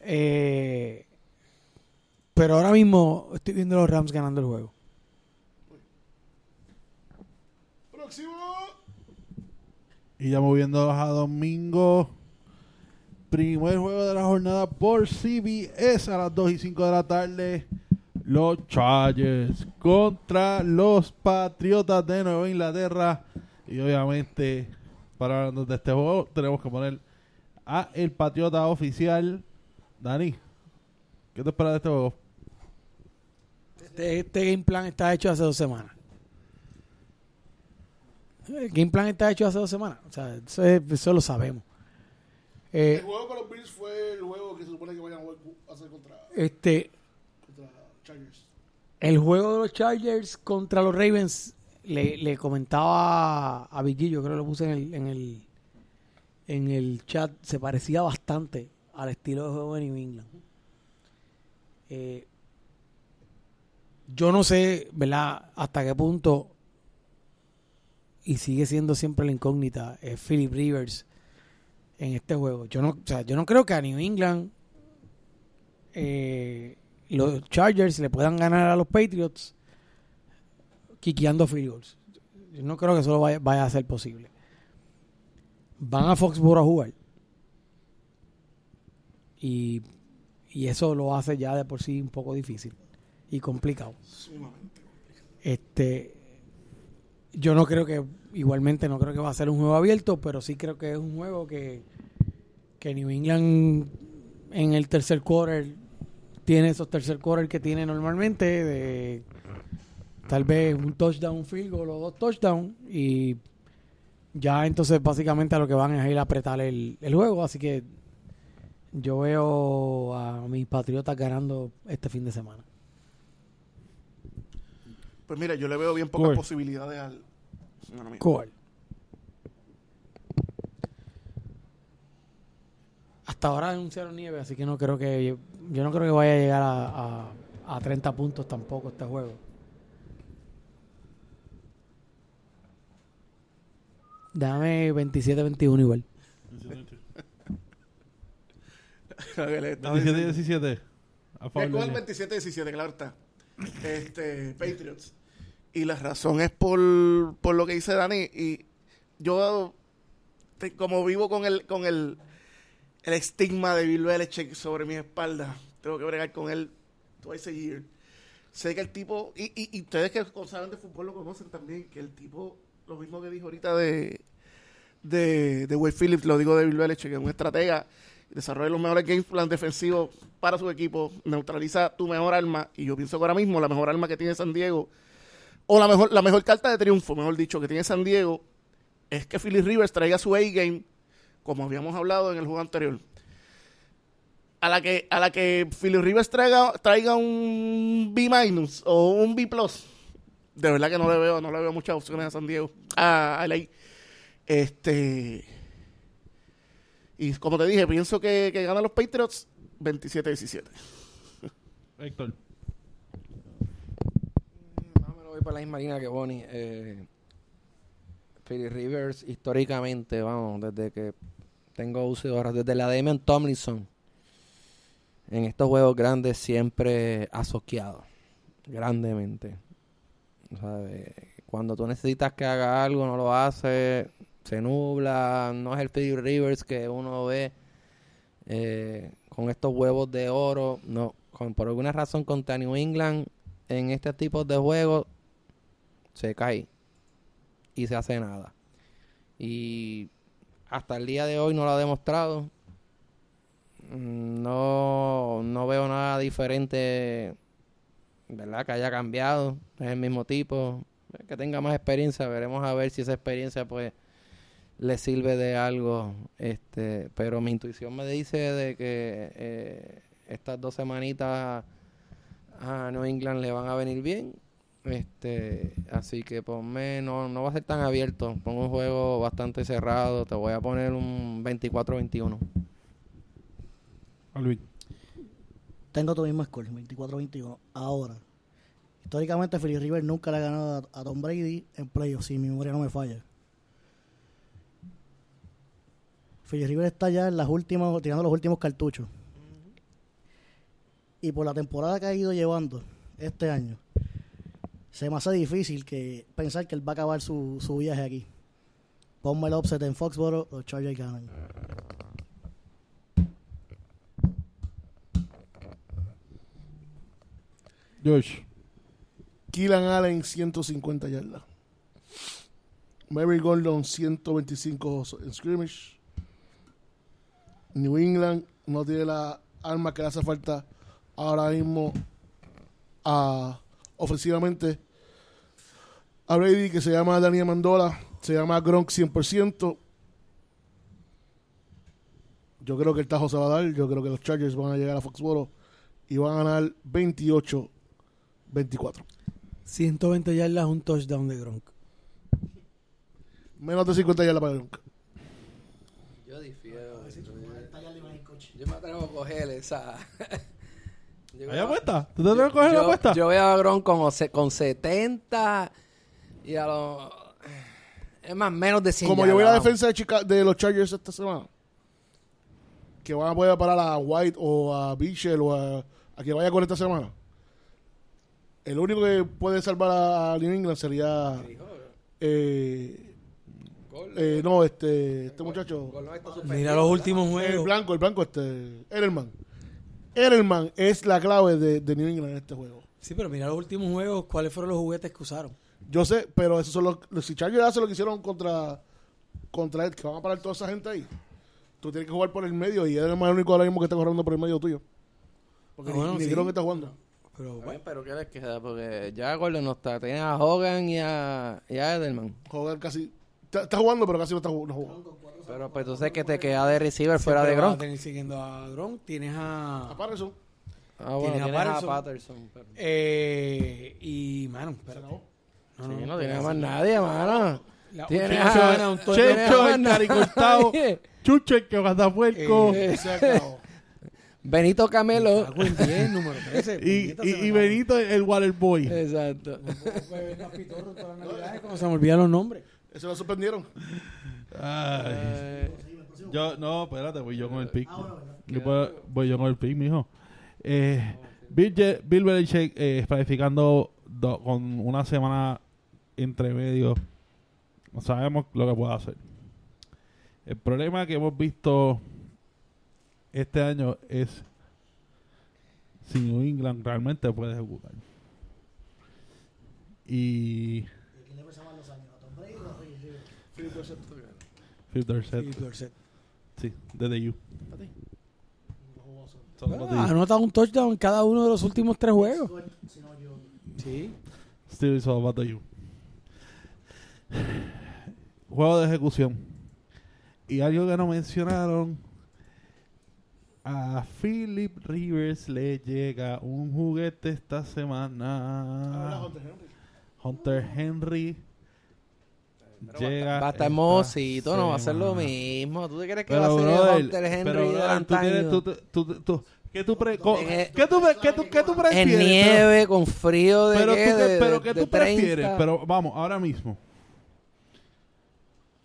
Eh, pero ahora mismo estoy viendo a los Rams ganando el juego.
Próximo.
Y ya moviéndonos a domingo. Primer juego de la jornada por CBS a las 2 y 5 de la tarde. Los Chargers contra los Patriotas de Nueva Inglaterra. Y obviamente, para hablarnos de este juego, tenemos que poner a el Patriota oficial. Dani, ¿qué te esperas de este juego?
Este, este game plan está hecho hace dos semanas. El game plan está hecho hace dos semanas. O sea, eso, es- eso lo sabemos. Eh,
El juego con los Bills fue el juego que se supone que vayan a hacer contra,
este,
contra Chargers.
el juego de los Chargers contra los Ravens, le, le comentaba a, a Vicky, yo creo que lo puse en el, en el en el chat, se parecía bastante al estilo de juego de New England. Eh, yo no sé, ¿verdad?, hasta qué punto, y sigue siendo siempre la incógnita, es Philip Rivers en este juego. Yo no, o sea, yo no creo que a New England eh, los Chargers le puedan ganar a los Patriots quiqueando field goals. Yo no creo que eso lo vaya, vaya a ser posible. Van a Foxborough a jugar. Y, y eso lo hace ya de por sí un poco difícil y complicado. Este, yo no creo que, igualmente no creo que va a ser un juego abierto, pero sí creo que es un juego que, que New England en el tercer quarter tiene esos tercer quarter que tiene normalmente de tal vez un touchdown, un field goal o dos touchdowns y ya entonces básicamente a lo que van es ir a apretar el, el juego, así que yo veo a mis patriotas ganando este fin de semana.
Pues mira, yo le veo bien pocas
Cool.
posibilidades al. señor amigo.
Cool. Hasta ahora anunciaron nieve, así que no creo que yo no creo que vaya a llegar a, a, a 30 puntos tampoco este juego. Dame 27-21 igual. (laughs)
Que le estaba diciendo.
17-17. A favor
Voy a
de
coger
ellos.
27-17, claro está. Este, Patriots. Y la razón es por, por lo que dice Dani. Y yo, te- como vivo con el, con el, el estigma de Bill Belichick sobre mi espalda, tengo que bregar con él twice a year. Sé que el tipo, y, y, ustedes que saben de fútbol lo conocen también, que el tipo, lo mismo que dijo ahorita de, de, de Wade Phillips, lo digo de Bill Belichick, que es un estratega, desarrolla los mejores game plan defensivos para su equipo, neutraliza tu mejor arma, y yo pienso que ahora mismo la mejor arma que tiene San Diego, o la mejor, la mejor carta de triunfo, mejor dicho, que tiene San Diego, es que Philly Rivers traiga su A-game, como habíamos hablado en el juego anterior. A la que, a la que Philly Rivers traiga, traiga un B o un B plus, de verdad que no le veo, no le veo muchas opciones a San Diego, a, a LA. Este. Y como te dije, pienso que, que ganan los Patriots 27-17.
Héctor.
Más o menos voy por la misma línea que Bonnie. Eh, Philly Rivers, históricamente, vamos, desde que tengo uso de horas, desde la Damian Tomlinson, en estos juegos grandes siempre ha soqueado, grandemente. De- cuando tú necesitas que haga algo, no lo hace, se nubla, no es el Philly Rivers que uno ve eh, con estos huevos de oro, no, con, por alguna razón contra New England en este tipo de juegos se cae y se hace nada. Y hasta el día de hoy no lo ha demostrado. No, no veo nada diferente, ¿verdad? Que haya cambiado. Es el mismo tipo. Que tenga más experiencia. Veremos a ver si esa experiencia, pues, le sirve de algo. Este, pero mi intuición me dice de que eh, estas dos semanitas a New England le van a venir bien. Este, así que ponme, no, no va a ser tan abierto. Pongo un juego bastante cerrado. Te voy a poner un 24-21.
A Luis.
Tengo tu mismo score, 24-21. Ahora, históricamente Philly Rivers nunca le ha ganado a, a Tom Brady en playoffs, si mi memoria no me falla. Philly Rivers está ya en las últimas, tirando los últimos cartuchos. Y por la temporada que ha ido llevando este año, se me hace difícil que pensar que él va a acabar su, su viaje aquí. Ponme el offset en Foxboro, los Chargers ganan.
George.
Keelan Allen 150 yardas. Mary Gordon 125 en scrimmage. New England no tiene la arma que le hace falta ahora mismo a, ofensivamente a Brady que se llama Daniel Mandola, se llama Gronk 100%. Yo creo que el tajo se va a dar, yo creo que los Chargers van a llegar a Foxboro y van a ganar 28 24.
120 yardas, un touchdown de Gronk.
Menos de 50 yardas para Gronk.
Yo difiero. Yo me atrevo a coger esa. (laughs) Yo
¿Hay apuesta? ¿Tú te atreves a coger la
yo,
apuesta?
yo veo a Gron con, con 70 y a los. Es más, menos de 100
Como yo voy a la defensa de, Chica- de los Chargers esta semana, que van a poder parar a White o a Bichel o a, a que vaya con esta semana, el único que puede salvar a New England sería Eh, eh, no, este, este muchacho.
Mira los últimos
El
juegos.
blanco, el blanco, este. Edelman. Edelman es la clave de, de New England en este juego.
Sí, pero mira los últimos juegos. ¿Cuáles fueron los juguetes que usaron?
Yo sé, pero eso son los, los si Chargers hace lo que hicieron contra contra él, que van a parar toda esa gente ahí. Tú tienes que jugar por el medio y Edelman es el único ahora mismo que está corriendo por el medio tuyo. Porque
Ah,
ni-
bueno,
ni,
sí.
creo que está jugando.
Pero
Bueno, pero ¿qué les queda? Porque ya Gordon no está. Tiene a Hogan y a, y a Edelman.
Jugar casi. Está, está jugando, pero casi no está jugando. no.
Pero pues tú sabes que te queda de receiver fuera de
siempre vas a
Gronk.
tener siguiendo a Gronk. Tienes a...
A Patterson,
Ah, bueno,
Tienes a
tienes a
Patterson.
Patterson. pero-
Eh, y, mano, espérate.
acabó.
No,
Sí,
no,
no tiene más nadie, mano.
La
Tienes a-. Tienes
Checho, el caricortado. Chucho, el que manda puerco.
Eh,
se acabó. (laughs)
Benito Camelo.
10, número 13. (laughs)
y, y, y. Benito, el Waterboy.
Exacto.
Navidades, como se me olvidan los nombres.
Eso lo suspendieron.
Ay. Yo, no, espérate, voy yo con el pick. Yo puedo- voy yo con el pick, mijo. Eh, Bill, Je- Bill Belichick eh, planificando do- con una semana entre medio. No sabemos lo que puede hacer. El problema que hemos visto este año es si New England realmente puede ejecutar. Y Phil Dorsett,
Y Dorset.
sí, desde U. Solo los de
Ah,
U.
anota un touchdown en cada uno de los últimos tres juegos. Sí.
Still it's all about the you. Juego de ejecución. Y algo que no mencionaron. A Philip Rivers le llega un juguete esta semana. Hunter Henry. Llega
Va a estar
esta
mocito, no va a ser lo mismo. ¿Tú te crees que
Pero,
va a ser Hunter Henry
pero,
del
brother, tú tienes- tú- tú- tú- tú- ¿Qué tú pre- co-
En el-
qué tú qué tú- qué tú
En
prefieres? Pero-
nieve, con frío de
pero
qué,
tú, qué-
de-
pero
de-
¿qué
de
tú
30.
prefieres? Pero vamos, ahora mismo.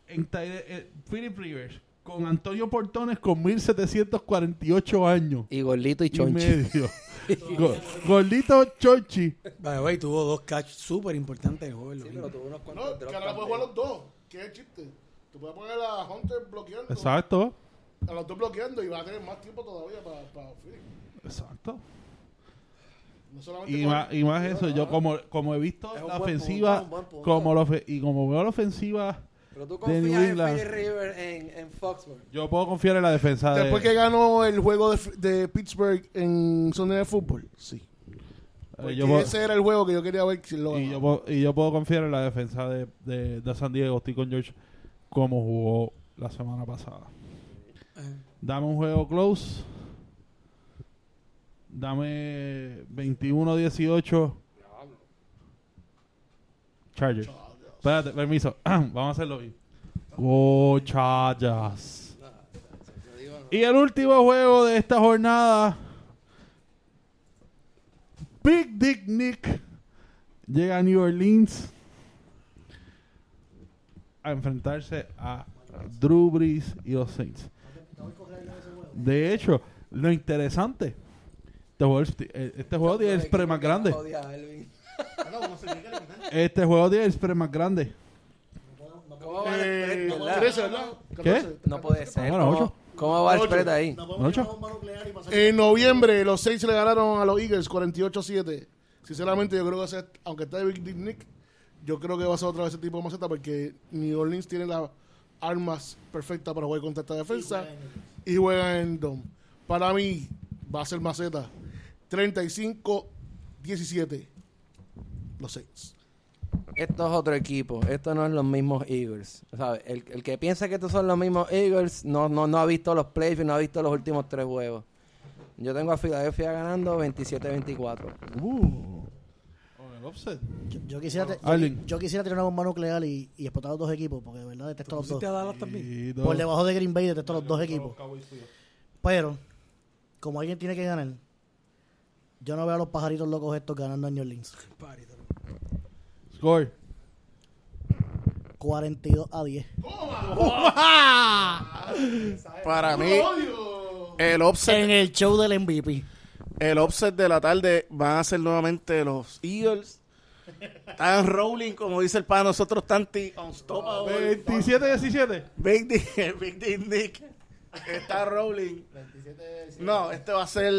En eh, Philip Rivers con Antonio Portones con 1748 años
Y gordito y
y
chonchi.
medio. (laughs) Go- Gordito Chochi.
Vale, güey, tuvo dos catch súper importantes el juego.
No, que ahora puedes jugar los dos. ¿Qué chiste? Tú puedes poner a Hunter bloqueando.
Exacto.
A los dos bloqueando y vas a tener más tiempo todavía para, para Philly.
Exacto.
No solamente
Y más, y más eso, yo como, como he visto
Es
la ofensiva,
punto,
como lo y como veo la ofensiva,
Pero tú
New
confías en
England.
River en, en Foxborough.
yo puedo confiar en la defensa de...
Después que ganó el juego de, de Pittsburgh en Sunday de fútbol. Sí.
eh,
Porque
yo puedo-
ese era el juego que yo quería ver si lo
y, yo
ganaba.
puedo, y yo puedo confiar en la defensa de, de, de San Diego, estoy con George, como jugó la semana pasada. Dame un juego close. Dame 21-18. Chargers. Espérate, permiso. (clears throat) Vamos a hacerlo bien. Go Chargers. Y el último juego de esta jornada. Big Dick Nick llega a New Orleans a enfrentarse a Drew Brees y los Saints. De hecho, lo interesante, este juego, es- este juego tiene el spread más grande. Este juego tiene el spread más grande.
¿Cómo va el spread,
Eh,
verdad?
13, ¿verdad?
¿Qué?
14.
No puede ser.
Bueno,
¿Cómo,
ocho.
cómo va el spread ahí?
En noviembre, los Saints le ganaron a los Eagles 48-7. Sinceramente, yo creo que va a ser, aunque está Big Dick Nick, yo creo que va a ser otra vez ese tipo de maceta porque New Orleans tiene las armas perfectas para jugar contra esta defensa y juega en Dome. Para mí, va a ser maceta 35-17. Los Saints.
Esto es otro equipo. Esto no es los mismos Eagles. ¿sabes? El, el que piensa que estos son los mismos Eagles no, no, no ha visto los playoffs y no ha visto los últimos tres juegos. Yo tengo a Filadelfia ganando 27-24.
Uh. Offset.
Yo, yo quisiera, te- yo, quisiera tirar una bomba nuclear y, y explotar los dos equipos, porque de verdad detesto los dos.
¿Pusiste a Dallas también?
Y
Por debajo de Green Bay detesto los dos equipos. Pero, como alguien tiene que ganar, yo no veo a los pajaritos locos estos ganando a New Orleans.
Score.
42 a 10. (laughs)
Para mí, el offset,
En el show del MVP.
el offset de la tarde van a ser nuevamente los Eagles Están rolling, como dice el para nosotros, Tanti, unstoppable.
27-17.
Big D, Big D Nick está rolling. No, este va a ser.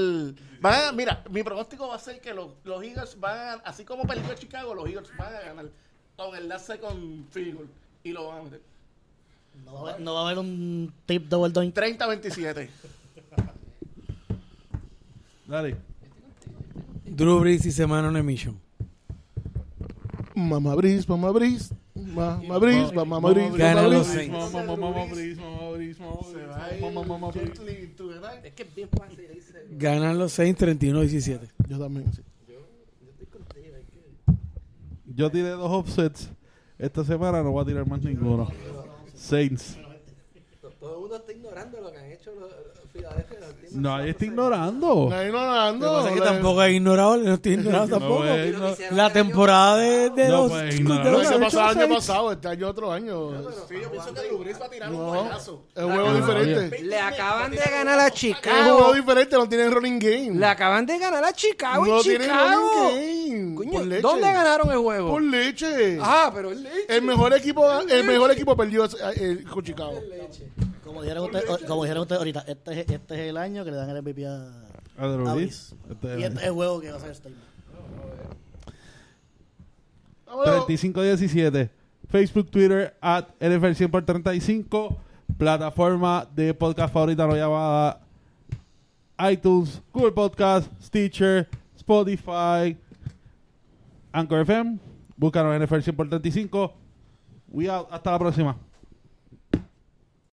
Van a- mira, mi pronóstico va a ser que los, los Eagles van a, así como perdió Chicago, los Eagles van a ganar con el last second field y lo van a meter.
No va, a haber, no va a haber un tip double doink.
30-27.
Dale.
Drew Brees y semana on a mission.
Mamá Brice, mamá Brice. Mamá Brice, mamá Brice.
Ganan
mamá
los
Brice.
Saints.
Es que es bien fácil. dice.
Ganan los Saints 31-17.
Yo también, sí.
Yo tiré dos offsets. Esta semana no voy a tirar más ninguno. Saints.
Todo el mundo está ignorando lo que han hecho los,
Nadie está ignorando.
Nadie no
Lo que pasa es que tampoco he ignorado, no estoy ignorando tampoco.
pues,
lo que hicieron
La temporada de, de
No
los,
puedes
de
ignorar.
los
El año
Saints.
pasado, año pasado, este año otro año.
Sí, yo pienso que Brees va a tirar un
No, es un juego diferente.
Le acaban de ganar a
Es un juego
Chicago.
diferente, no tienen running game.
Le acaban de ganar a Chicago
no
en
tienen
Chicago.
running game.
Coño,
por leche.
¿Dónde ganaron el juego?
Por leche.
Ah, pero el leche.
El mejor equipo, el mejor equipo perdió eh, con Chicago.
Como dijeron ustedes como dijeron ustedes ahorita, este es, este es el año que le dan el MVP a,
A Drew
a
Brees.
Brees.
Este
Y
es-
este es el juego que va a ser statement.
Vámonos.
3517. Facebook, Twitter, at NFL 100 por 35. Plataforma de podcast favorita no llamada iTunes, Google Podcast, Stitcher, Spotify, Anchor FM. Búscanos NFL 100 por 35. We out. Hasta la próxima.